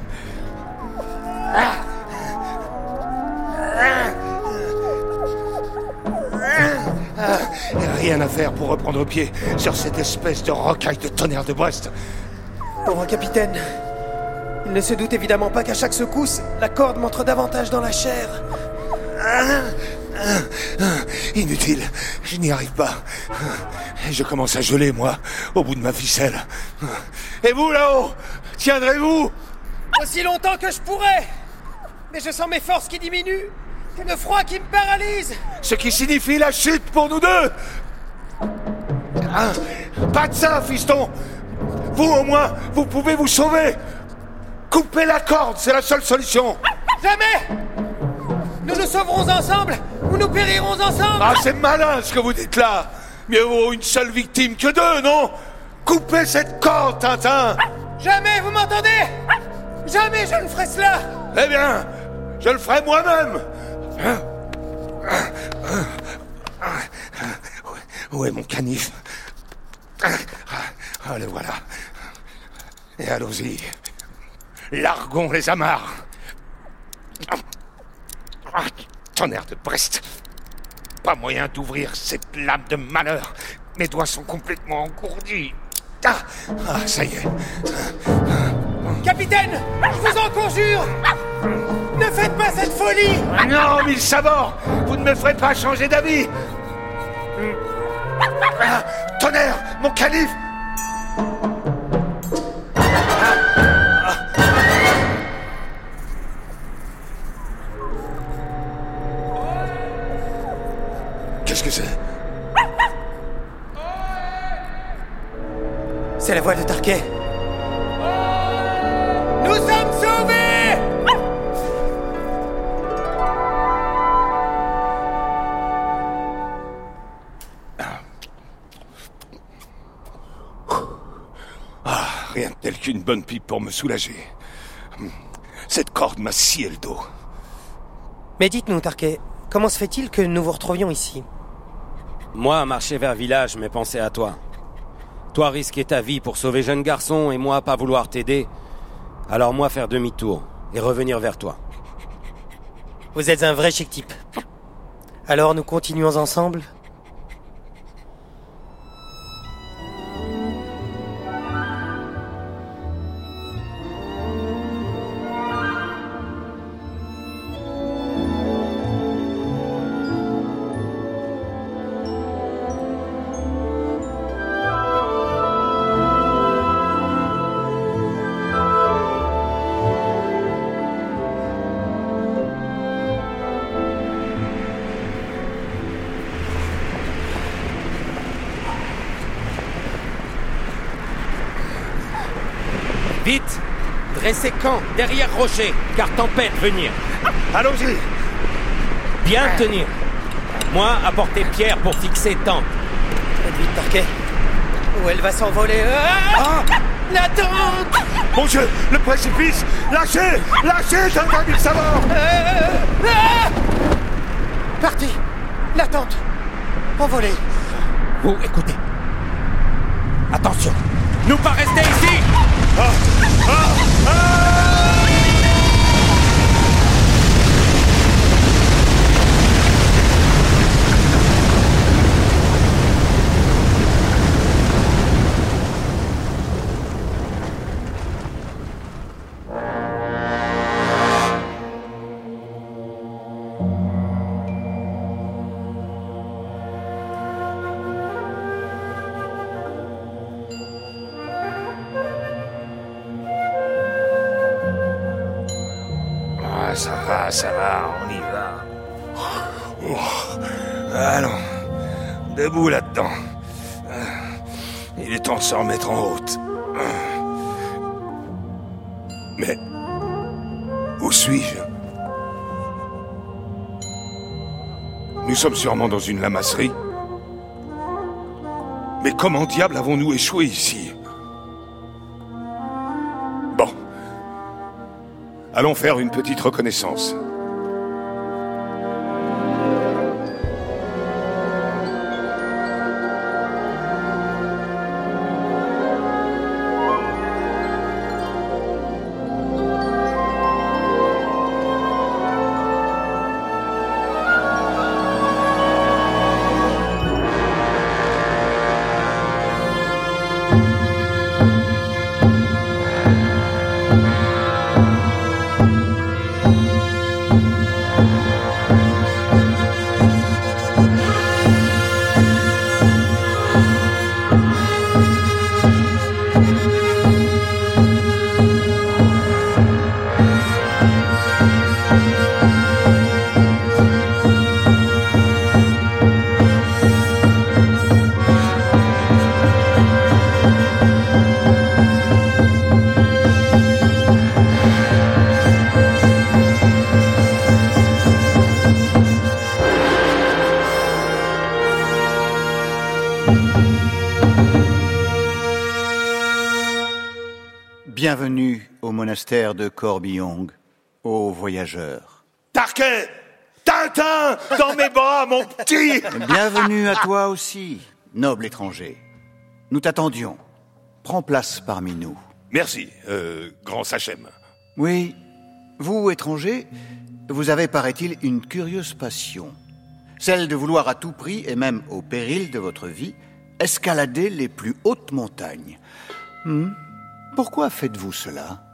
Rien à faire pour reprendre pied sur cette espèce de rocaille de tonnerre de Brest. Pauvre capitaine. Il ne se doute évidemment pas qu'à chaque secousse, la corde montre davantage dans la chair. Inutile, je n'y arrive pas. Je commence à geler, moi, au bout de ma ficelle. Et vous, là-haut Tiendrez-vous? Aussi longtemps que je pourrais Mais je sens mes forces qui diminuent et le froid qui me paralyse Ce qui signifie la chute pour nous deux Hein? Pas de ça, fiston. Vous, au moins, vous pouvez vous sauver. Coupez la corde, c'est la seule solution. Jamais. Nous nous sauverons ensemble. Ou nous périrons ensemble. Ah, c'est malin ce que vous dites là. Mieux vaut une seule victime que deux, non? Coupez cette corde, Tintin. Jamais, vous m'entendez? Jamais je ne ferai cela. Eh bien, je le ferai moi-même. Où est mon canif? Ah, le voilà. Et allons-y. Largons les amarres. Ah, tonnerre de Brest. Pas moyen d'ouvrir cette lame de malheur. Mes doigts sont complètement engourdis. Ah, ah, ça y est. Capitaine Je vous en conjure Ne faites pas cette folie Non, mille sabords Vous ne me ferez pas changer d'avis Ah, Tonnerre Mon calife Qu'est-ce que c'est? C'est la voix de Tarquet. Bonne pipe pour me soulager. Cette corde m'a scié le dos. Mais dites-nous, Tarquet, comment se fait-il que nous vous retrouvions ici? Moi, marcher vers village, mais penser à toi. Toi risquer ta vie pour sauver jeune garçon et moi pas vouloir t'aider. Alors moi faire demi-tour et revenir vers toi. Vous êtes un vrai chic type. Alors nous continuons ensemble? Camp derrière rocher, car tempête venir. Allons-y Bien tenir. Moi, apporter pierre pour fixer tente. Faites vite, Tarquet. Ou elle va s'envoler. Ah La tente Mon Dieu Le précipice Lâchez Lâchez, Tintin mille sabords Ah Parti La tente Envolée Vous, écoutez. Attention. Nous pas rester ici va, remettre en route. Mais où suis-je? Nous sommes sûrement dans une lamasserie. Mais comment diable avons-nous échoué ici? Bon. Allons faire une petite reconnaissance. Monastère de Corbillong, aux voyageurs. Tarquet Tintin Dans mes bras, mon petit Bienvenue à toi aussi, noble étranger. Nous t'attendions. Prends place parmi nous. Merci, euh, grand Sachem. Oui, vous, étranger, vous avez, paraît-il, une curieuse passion. Celle de vouloir à tout prix, et même au péril de votre vie, escalader les plus hautes montagnes. Hmm Pourquoi faites-vous cela?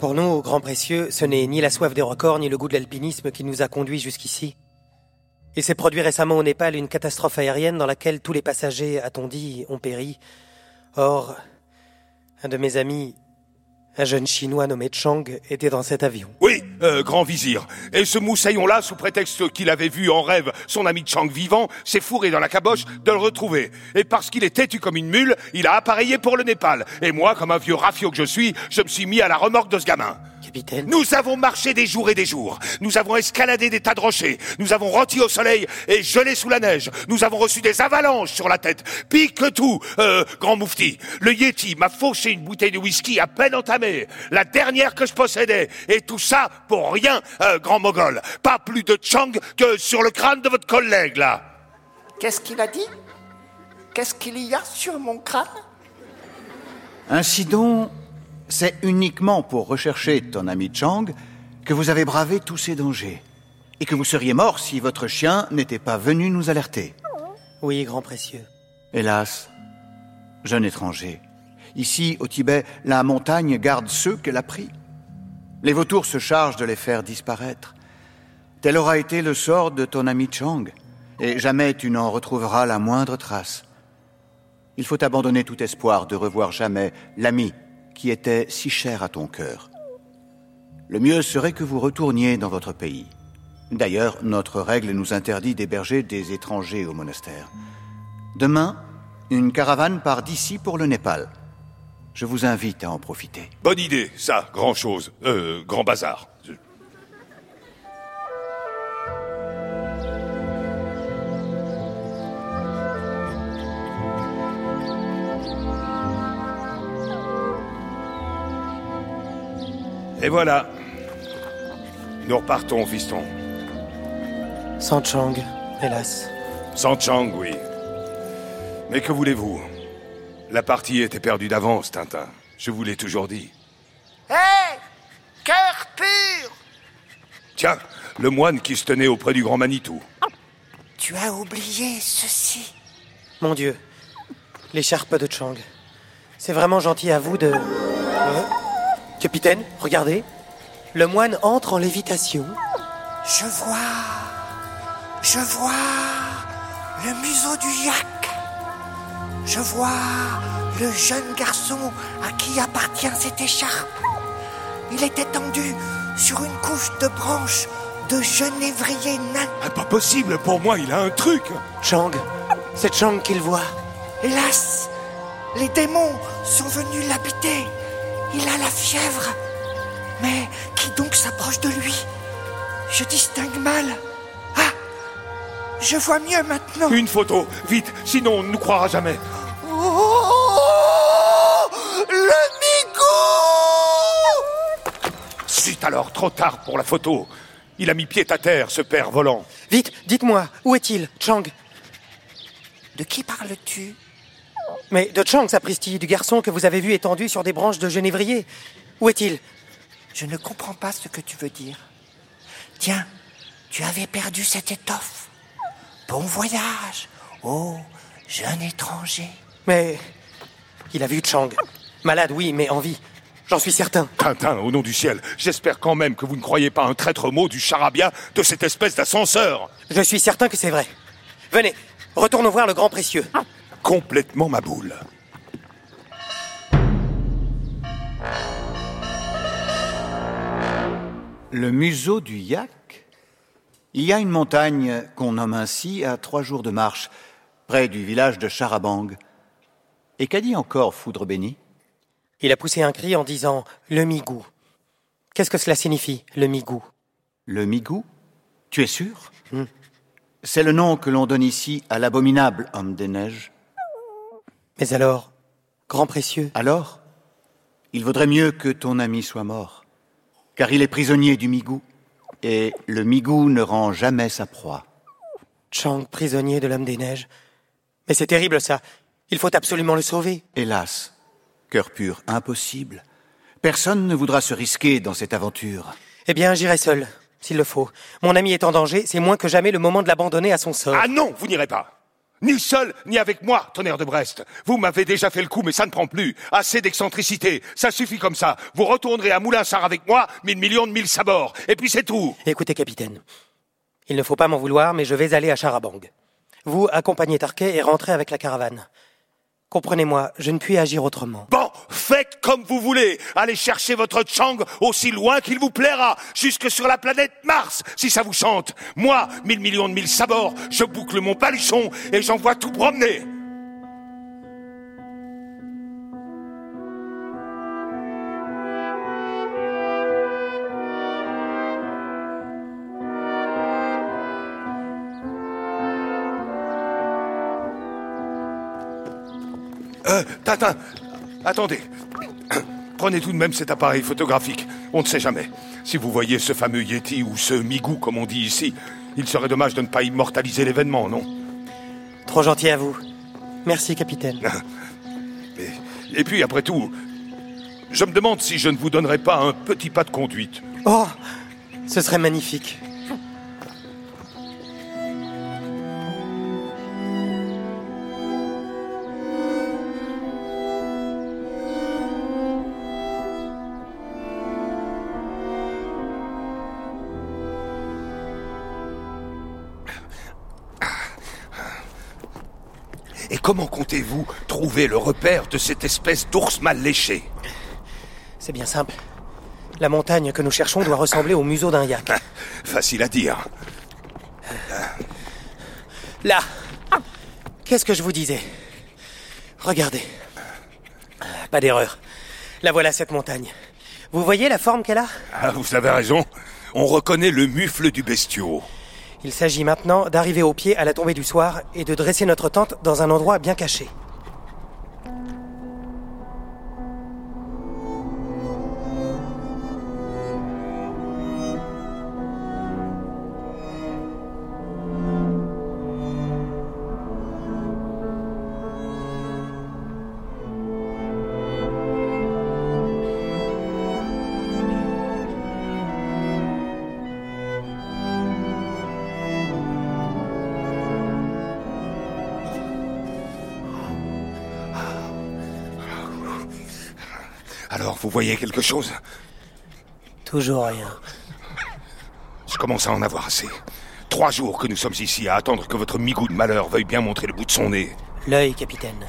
Pour nous, grand précieux, ce n'est ni la soif des records ni le goût de l'alpinisme qui nous a conduits jusqu'ici. Il s'est produit récemment au Népal une catastrophe aérienne dans laquelle tous les passagers, a-t-on dit, ont péri. Or, un de mes amis, un jeune chinois nommé Chang, était dans cet avion. Oui, euh, grand vizir. Et ce moussaillon-là, sous prétexte qu'il avait vu en rêve son ami Chang vivant, s'est fourré dans la caboche de le retrouver. Et parce qu'il est têtu comme une mule, il a appareillé pour le Népal. Et moi, comme un vieux rafio que je suis, je me suis mis à la remorque de ce gamin. Capitaine Nous avons marché des jours et des jours. Nous avons escaladé des tas de rochers. Nous avons rôti au soleil et gelé sous la neige. Nous avons reçu des avalanches sur la tête. Pire que tout, euh, grand moufti. Le Yeti m'a fauché une bouteille de whisky à peine entamée. La dernière que je possédais. Et tout ça pour rien, euh, grand mogol. Pas plus de chang que sur le crâne de votre collègue, là. Qu'est-ce qu'il a dit? Qu'est-ce qu'il y a sur mon crâne? Ainsi donc, c'est uniquement pour rechercher ton ami Chang que vous avez bravé tous ces dangers. Et que vous seriez mort si votre chien n'était pas venu nous alerter. Oui, grand précieux. Hélas, jeune étranger, ici au Tibet, la montagne garde ceux qu'elle a pris. Les vautours se chargent de les faire disparaître. Tel aura été le sort de ton ami Chang, et jamais tu n'en retrouveras la moindre trace. Il faut abandonner tout espoir de revoir jamais l'ami qui était si cher à ton cœur. Le mieux serait que vous retourniez dans votre pays. D'ailleurs, notre règle nous interdit d'héberger des étrangers au monastère. Demain, une caravane part d'ici pour le Népal. Je vous invite à en profiter. Bonne idée, ça, grand chose. Euh, grand bazar. Et voilà. Nous repartons, fiston. Sans Chang, hélas. Sans Chang, oui. Mais que voulez-vous? La partie était perdue d'avance, Tintin. Je vous l'ai toujours dit. Hé Cœur pur Tiens, le moine qui se tenait auprès du grand Manitou. Tu as oublié ceci. Mon Dieu. L'écharpe de Chang. C'est vraiment gentil à vous de... Euh, Capitaine, regardez. Le moine entre en lévitation. Je vois. Je vois le museau du yak. Je vois le jeune garçon à qui appartient cette écharpe. Il est étendu sur une couche de branches de genévrier nain. Ah, pas possible, pour moi, il a un truc. Chang, c'est Chang qu'il voit. Hélas, les démons sont venus l'habiter. Il a la fièvre. Mais qui donc s'approche de lui? Je distingue mal. Ah Je vois mieux maintenant. Une photo, vite, sinon on ne nous croira jamais. Oh Le migou Zut alors, trop tard pour la photo. Il a mis pied à terre, ce père volant. Vite, dites-moi, où est-il, Chang De qui parles-tu? Mais de Chang, sapristi, du garçon que vous avez vu étendu sur des branches de genévrier. Où est-il? Je ne comprends pas ce que tu veux dire. Tiens, tu avais perdu cette étoffe. Bon voyage, oh jeune étranger. Mais il a vu Chang. Malade, oui, mais en vie. J'en suis certain. Tintin, au nom du ciel, j'espère quand même que vous ne croyez pas un traître mot du charabia de cette espèce d'ascenseur. Je suis certain que c'est vrai. Venez, retournons voir le grand précieux. Complètement ma boule. Le museau du yak? Il y a une montagne qu'on nomme ainsi à trois jours de marche, près du village de Charabang. Et qu'a dit encore Foudre Béni? Il a poussé un cri en disant Le migou. Qu'est-ce que cela signifie, le migou? Le migou? Tu es sûr? Hmm. C'est le nom que l'on donne ici à l'abominable homme des neiges. Mais alors, grand précieux, Alors Il vaudrait mieux que ton ami soit mort, car il est prisonnier du migou, et le migou ne rend jamais sa proie. Chang, prisonnier de l'homme des neiges. Mais c'est terrible ça. Il faut absolument le sauver. Hélas, cœur pur, impossible. Personne ne voudra se risquer dans cette aventure. Eh bien, j'irai seul, s'il le faut. Mon ami est en danger, c'est moins que jamais le moment de l'abandonner à son sort. Ah non, vous n'irez pas. Ni seul, ni avec moi, tonnerre de Brest. Vous m'avez déjà fait le coup, mais ça ne prend plus. Assez d'excentricité. Ça suffit comme ça. Vous retournerez à Moulinsart avec moi, mille millions de mille sabords. Et puis c'est tout. Écoutez, capitaine. Il ne faut pas m'en vouloir, mais je vais aller à Charabang. Vous accompagnez Tarquet et rentrez avec la caravane. Comprenez-moi, je ne puis agir autrement. Bon, faites comme vous voulez. Allez chercher votre Chang aussi loin qu'il vous plaira, jusque sur la planète Mars, si ça vous chante. Moi, mille millions de mille sabords, je boucle mon palichon et j'envoie tout promener. Tintin, attendez. Prenez tout de même cet appareil photographique. On ne sait jamais. Si vous voyez ce fameux Yeti ou ce Migou, comme on dit ici, il serait dommage de ne pas immortaliser l'événement, non Trop gentil à vous. Merci, capitaine. Et puis, après tout, je me demande si je ne vous donnerais pas un petit pas de conduite. Oh, ce serait magnifique. Comment comptez-vous trouver le repère de cette espèce d'ours mal léché C'est bien simple. La montagne que nous cherchons doit ressembler au museau d'un yak. Facile à dire. Là Qu'est-ce que je vous disais Regardez. Pas d'erreur. La voilà cette montagne. Vous voyez la forme qu'elle a Ah, vous avez raison. On reconnaît le mufle du bestiau. Il s'agit maintenant d'arriver au pied à la tombée du soir et de dresser notre tente dans un endroit bien caché. Vous voyez quelque chose Toujours rien. Je commence à en avoir assez. Trois jours que nous sommes ici à attendre que votre migou de malheur veuille bien montrer le bout de son nez. L'œil, capitaine.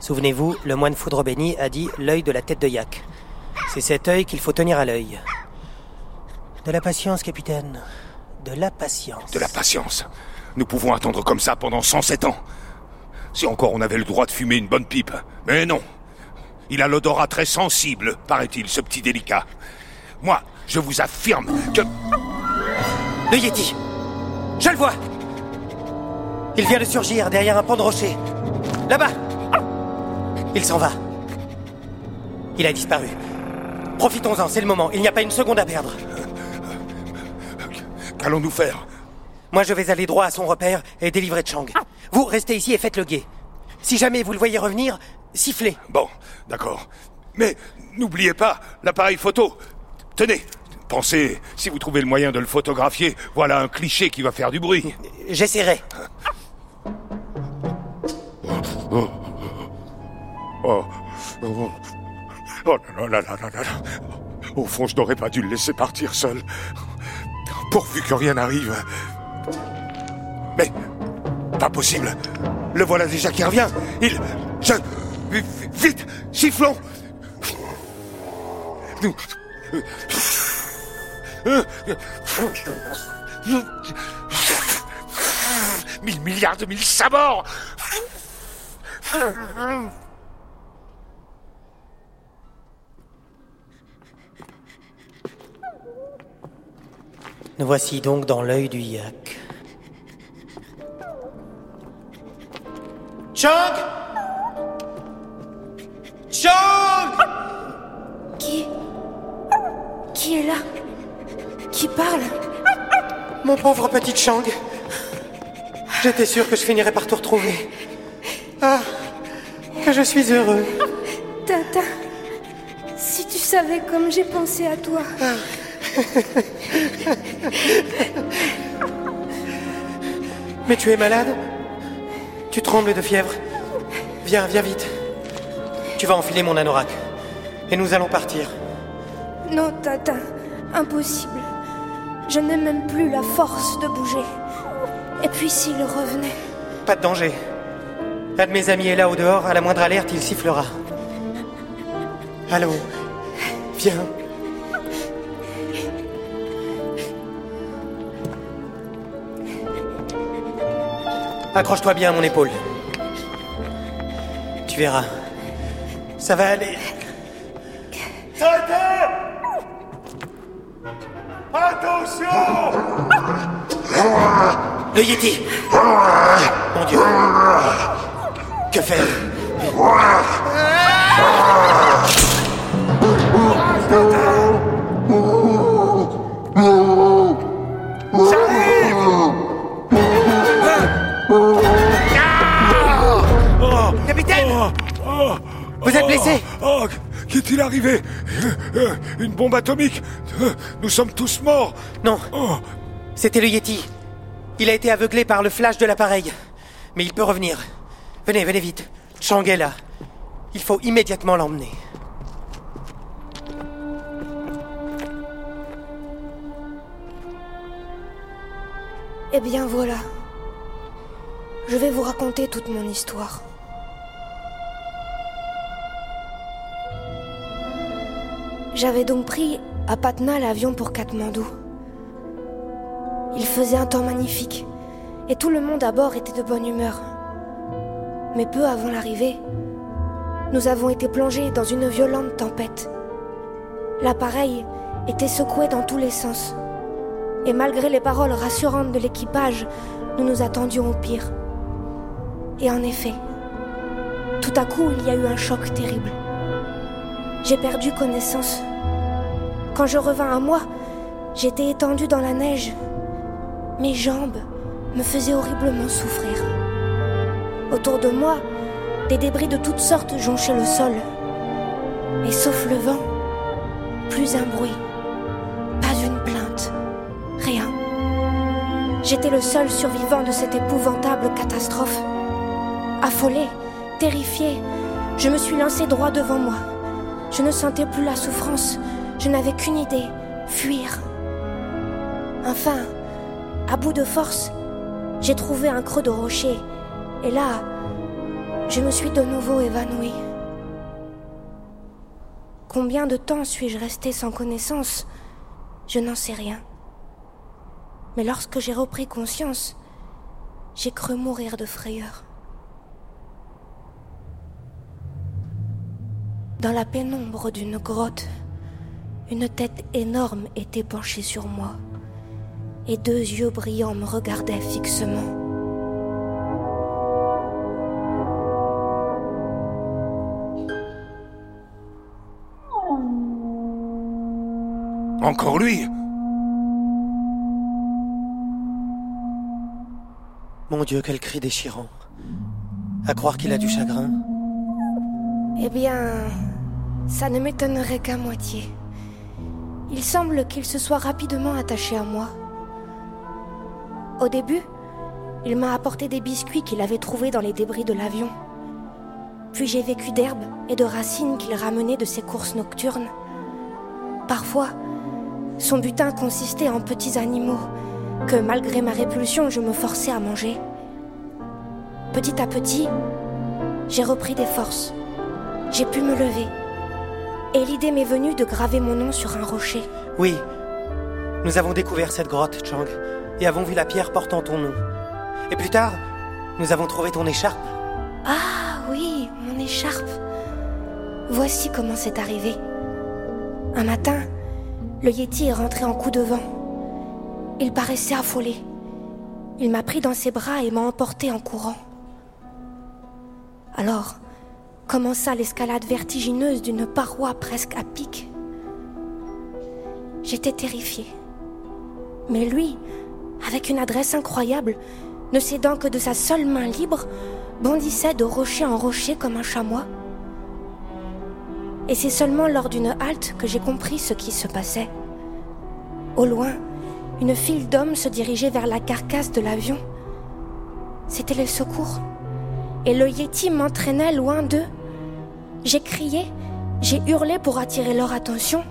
Souvenez-vous, le moine Foudre Béni a dit l'œil de la tête de yak. C'est cet œil qu'il faut tenir à l'œil. De la patience, capitaine. De la patience. De la patience. Nous pouvons attendre comme ça pendant 107 ans. Si encore on avait le droit de fumer une bonne pipe. Mais non. Il a l'odorat très sensible, paraît-il, ce petit délicat. Moi, je vous affirme que... Le Yeti Je le vois Il vient de surgir derrière un pan de rocher. Là-bas Il s'en va. Il a disparu. Profitons-en, c'est le moment. Il n'y a pas une seconde à perdre. Qu'allons-nous faire? Moi, je vais aller droit à son repère et délivrer Chang. Vous, restez ici et faites le guet. Si jamais vous le voyez revenir, sifflez. Bon, d'accord. Mais n'oubliez pas l'appareil photo. Tenez, pensez, si vous trouvez le moyen de le photographier, voilà un cliché qui va faire du bruit. J'essaierai. Oh. Oh. Oh. Oh là là là là là. Au fond, je n'aurais pas dû le laisser partir seul. Pourvu que rien n'arrive. Mais, pas possible. Le voilà déjà qui revient. Il... Je... Vite Sifflons. Nous... Mille milliards de mille sabords. Nous voici donc dans l'œil du yak. Chang Chang Qui? Qui est là? Qui parle? Mon pauvre petit Chang. J'étais sûr que je finirais par te retrouver. Ah, que je suis heureux. Tata, si tu savais comme j'ai pensé à toi. Mais tu es malade? Tu trembles de fièvre Viens, viens vite. Tu vas enfiler mon anorak. Et nous allons partir. Non, Tata, impossible. Je n'ai même plus la force de bouger. Et puis s'il revenait Pas de danger. Un de mes amis est là au dehors. À la moindre alerte, il sifflera. Allô Viens. Accroche-toi bien à mon épaule. Tu verras. Ça va aller. Attention Le Yeti. Mon Dieu. Que faire? Capitaine Blessé Oh, qu'est-il arrivé Euh, Une bombe atomique Euh, Nous sommes tous morts Non, Oh, c'était le Yeti. Il a été aveuglé par le flash de l'appareil. Mais il peut revenir. Venez, venez vite. Chang est là. Il faut immédiatement l'emmener. Eh bien voilà. Je vais vous raconter toute mon histoire. J'avais donc pris à Patna l'avion pour Katmandou. Il faisait un temps magnifique et tout le monde à bord était de bonne humeur. Mais peu avant l'arrivée, nous avons été plongés dans une violente tempête. L'appareil était secoué dans tous les sens. Et malgré les paroles rassurantes de l'équipage, nous nous attendions au pire. Et en effet, tout à coup, il y a eu un choc terrible. J'ai perdu connaissance. Quand je revins à moi, j'étais étendu dans la neige. Mes jambes me faisaient horriblement souffrir. Autour de moi, des débris de toutes sortes jonchaient le sol. Et sauf le vent, plus un bruit, pas une plainte, rien. J'étais le seul survivant de cette épouvantable catastrophe. Affolé, terrifié, je me suis lancé droit devant moi. Je ne sentais plus la souffrance, je n'avais qu'une idée, fuir. Enfin, à bout de force, j'ai trouvé un creux de rocher, et là, je me suis de nouveau évanouie. Combien de temps suis-je resté sans connaissance? Je n'en sais rien. Mais lorsque j'ai repris conscience, j'ai cru mourir de frayeur. Dans la pénombre d'une grotte, une tête énorme était penchée sur moi, et deux yeux brillants me regardaient fixement. Encore lui Mon Dieu, quel cri déchirant. À croire qu'il a du chagrin. Eh bien, ça ne m'étonnerait qu'à moitié. Il semble qu'il se soit rapidement attaché à moi. Au début, il m'a apporté des biscuits qu'il avait trouvés dans les débris de l'avion. Puis j'ai vécu d'herbes et de racines qu'il ramenait de ses courses nocturnes. Parfois, son butin consistait en petits animaux que, malgré ma répulsion, je me forçais à manger. Petit à petit, j'ai repris des forces. J'ai pu me lever. Et l'idée m'est venue de graver mon nom sur un rocher. Oui, nous avons découvert cette grotte, Chang, et avons vu la pierre portant ton nom. Et plus tard, nous avons trouvé ton écharpe. Ah oui, mon écharpe. Voici comment c'est arrivé. Un matin, le Yeti est rentré en coup de vent. Il paraissait affolé. Il m'a pris dans ses bras et m'a emporté en courant. Alors, commença l'escalade vertigineuse d'une paroi presque à pic. J'étais terrifiée. Mais lui, avec une adresse incroyable, ne cédant que de sa seule main libre, bondissait de rocher en rocher comme un chamois. Et c'est seulement lors d'une halte que j'ai compris ce qui se passait. Au loin, une file d'hommes se dirigeait vers la carcasse de l'avion. C'était les secours. Et le Yeti m'entraînait loin d'eux. J'ai crié, j'ai hurlé pour attirer leur attention.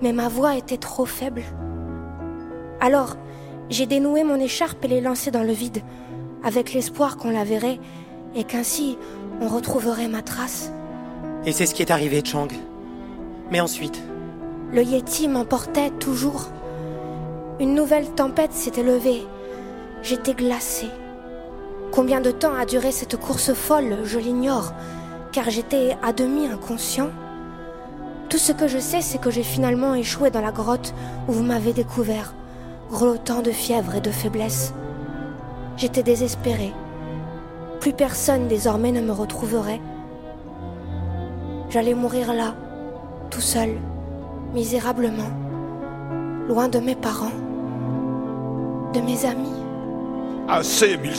Mais ma voix était trop faible. Alors, j'ai dénoué mon écharpe et l'ai lancée dans le vide, avec l'espoir qu'on la verrait et qu'ainsi on retrouverait ma trace. Et c'est ce qui est arrivé, Chang. Mais ensuite? Le Yeti m'emportait toujours. Une nouvelle tempête s'était levée. J'étais glacée. Combien de temps a duré cette course folle, je l'ignore, car j'étais à demi inconscient. Tout ce que je sais, c'est que j'ai finalement échoué dans la grotte où vous m'avez découvert, grelottant de fièvre et de faiblesse. J'étais désespérée. Plus personne désormais ne me retrouverait. J'allais mourir là, tout seul, misérablement, loin de mes parents, de mes amis. Assez, mille.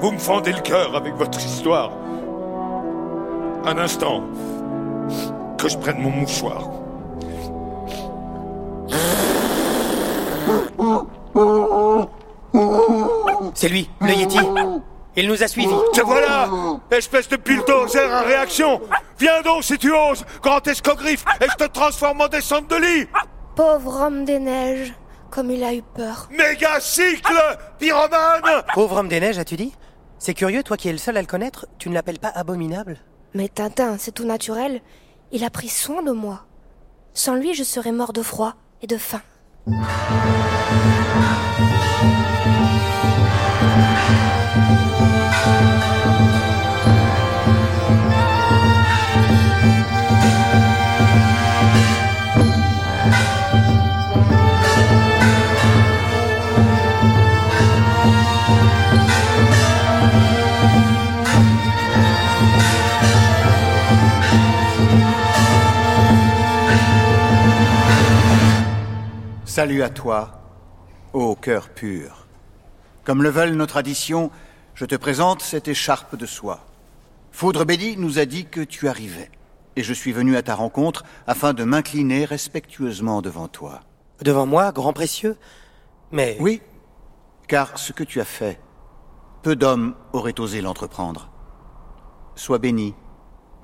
Vous me fendez le cœur avec votre histoire. Un instant. Que je prenne mon mouchoir. C'est lui, le Yeti. Il nous a suivis. Te voilà Espèce de bulldozer en réaction Viens donc si tu oses, grand escogriffe, et je te transforme en descente de lit Pauvre homme des neiges, comme il a eu peur. Méga cycle Pyromane Pauvre homme des neiges, as-tu dit? C'est curieux, toi qui es le seul à le connaître, tu ne l'appelles pas abominable? Mais Tintin, c'est tout naturel. Il a pris soin de moi. Sans lui, je serais mort de froid et de faim. Salut à toi, ô cœur pur. Comme le veulent nos traditions, je te présente cette écharpe de soie. Foudre Bédi nous a dit que tu arrivais, et je suis venu à ta rencontre afin de m'incliner respectueusement devant toi. Devant moi, grand précieux Mais... Oui, car ce que tu as fait, peu d'hommes auraient osé l'entreprendre. Sois béni,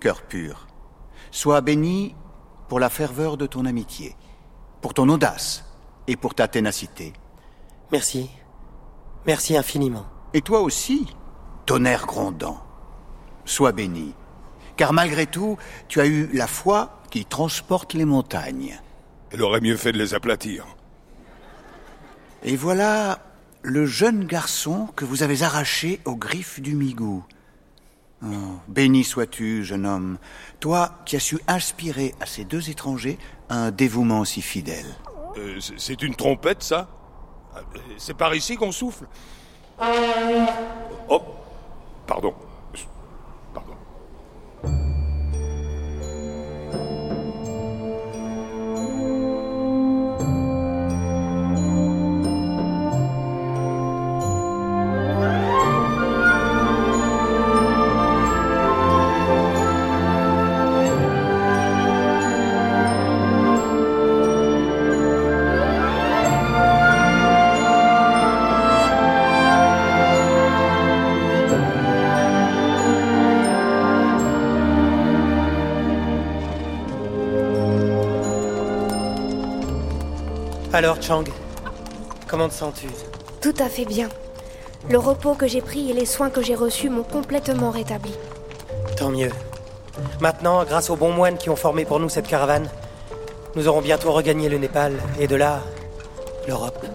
cœur pur. Sois béni pour la ferveur de ton amitié, pour ton audace et pour ta ténacité. Merci. Merci infiniment. Et toi aussi, tonnerre grondant. Sois béni, car malgré tout, tu as eu la foi qui transporte les montagnes. Elle aurait mieux fait de les aplatir. Et voilà le jeune garçon que vous avez arraché aux griffes du migou. Oh, béni sois-tu, jeune homme, toi qui as su inspirer à ces deux étrangers un dévouement si fidèle. Euh, c'est une trompette, ça? C'est par ici qu'on souffle? Oh Pardon. Alors, Chang, comment te sens-tu? Tout à fait bien. Le repos que j'ai pris et les soins que j'ai reçus m'ont complètement rétabli. Tant mieux. Maintenant, grâce aux bons moines qui ont formé pour nous cette caravane, nous aurons bientôt regagné le Népal et de là, l'Europe.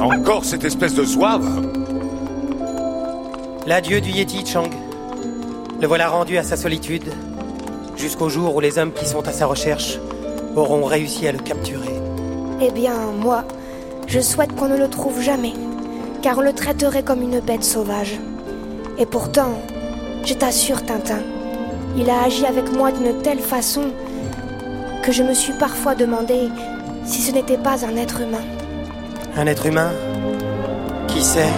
Encore cette espèce de zouave L'adieu du Yeti, Chang. Le voilà rendu à sa solitude, jusqu'au jour où les hommes qui sont à sa recherche auront réussi à le capturer. Eh bien, moi, je souhaite qu'on ne le trouve jamais, car on le traiterait comme une bête sauvage. Et pourtant, je t'assure, Tintin, il a agi avec moi d'une telle façon que je me suis parfois demandé si ce n'était pas un être humain. Un être humain? Qui sait?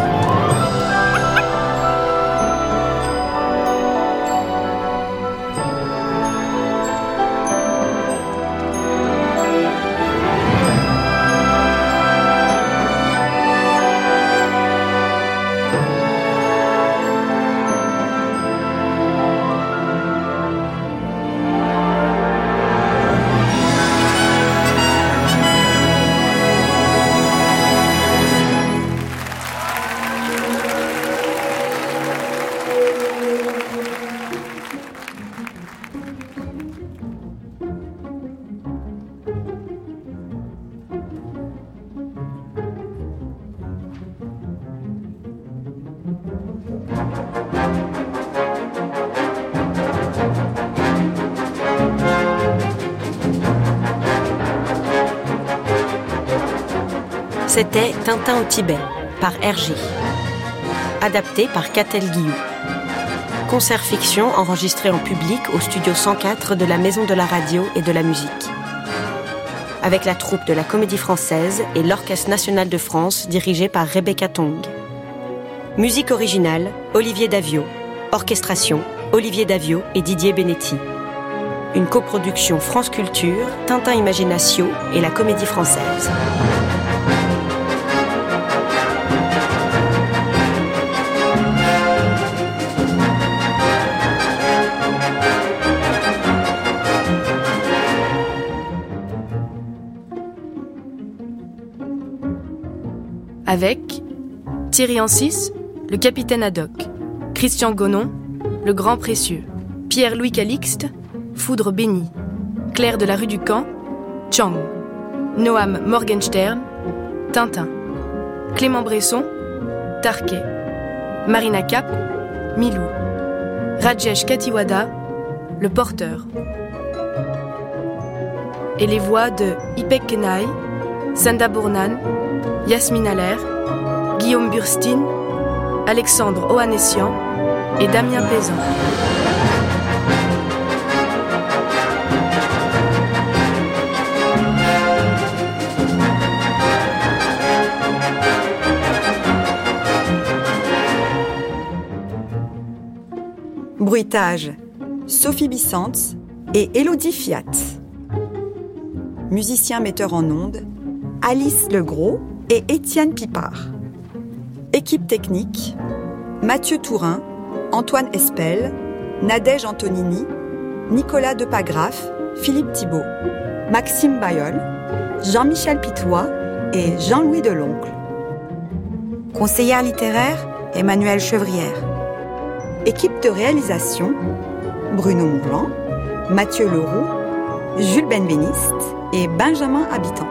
Tibet par Hergé. Adapté par Catel Guillou. Concert fiction enregistré en public au studio 104 de la Maison de la Radio et de la Musique. Avec la troupe de la Comédie Française et l'Orchestre National de France dirigé par Rebecca Tong. Musique originale, Olivier Davio. Orchestration, Olivier Davio et Didier Benetti. Une coproduction France Culture, Tintin Imaginatio et la Comédie Française. Avec Thierry Ancis, le capitaine Haddock, Christian Gonon, le grand précieux, Pierre-Louis Calixte, Foudre bénie, Claire de la rue du Camp, Chang, Noam Morgenstern, Tintin, Clément Bresson, Tarquet, Marina Cap, Milou, Rajesh Katiwada, le porteur. Et les voix de Ipek Kenai, Sanda Bournan, Yasmine Aller, Guillaume Burstin, Alexandre Ohanessian et Damien Plaisant. Bruitage, Sophie Bissantz et Elodie Fiat. Musicien metteur en ondes, Alice Legros et Étienne Pipard. Équipe technique, Mathieu Tourin, Antoine Espel, Nadège Antonini, Nicolas Depagraf, Philippe Thibault, Maxime Bayol, Jean-Michel Pitois et Jean-Louis Deloncle. Conseillère littéraire, Emmanuel Chevrière. Équipe de réalisation, Bruno Mourlan, Mathieu Leroux, Jules Benveniste et Benjamin Habitant.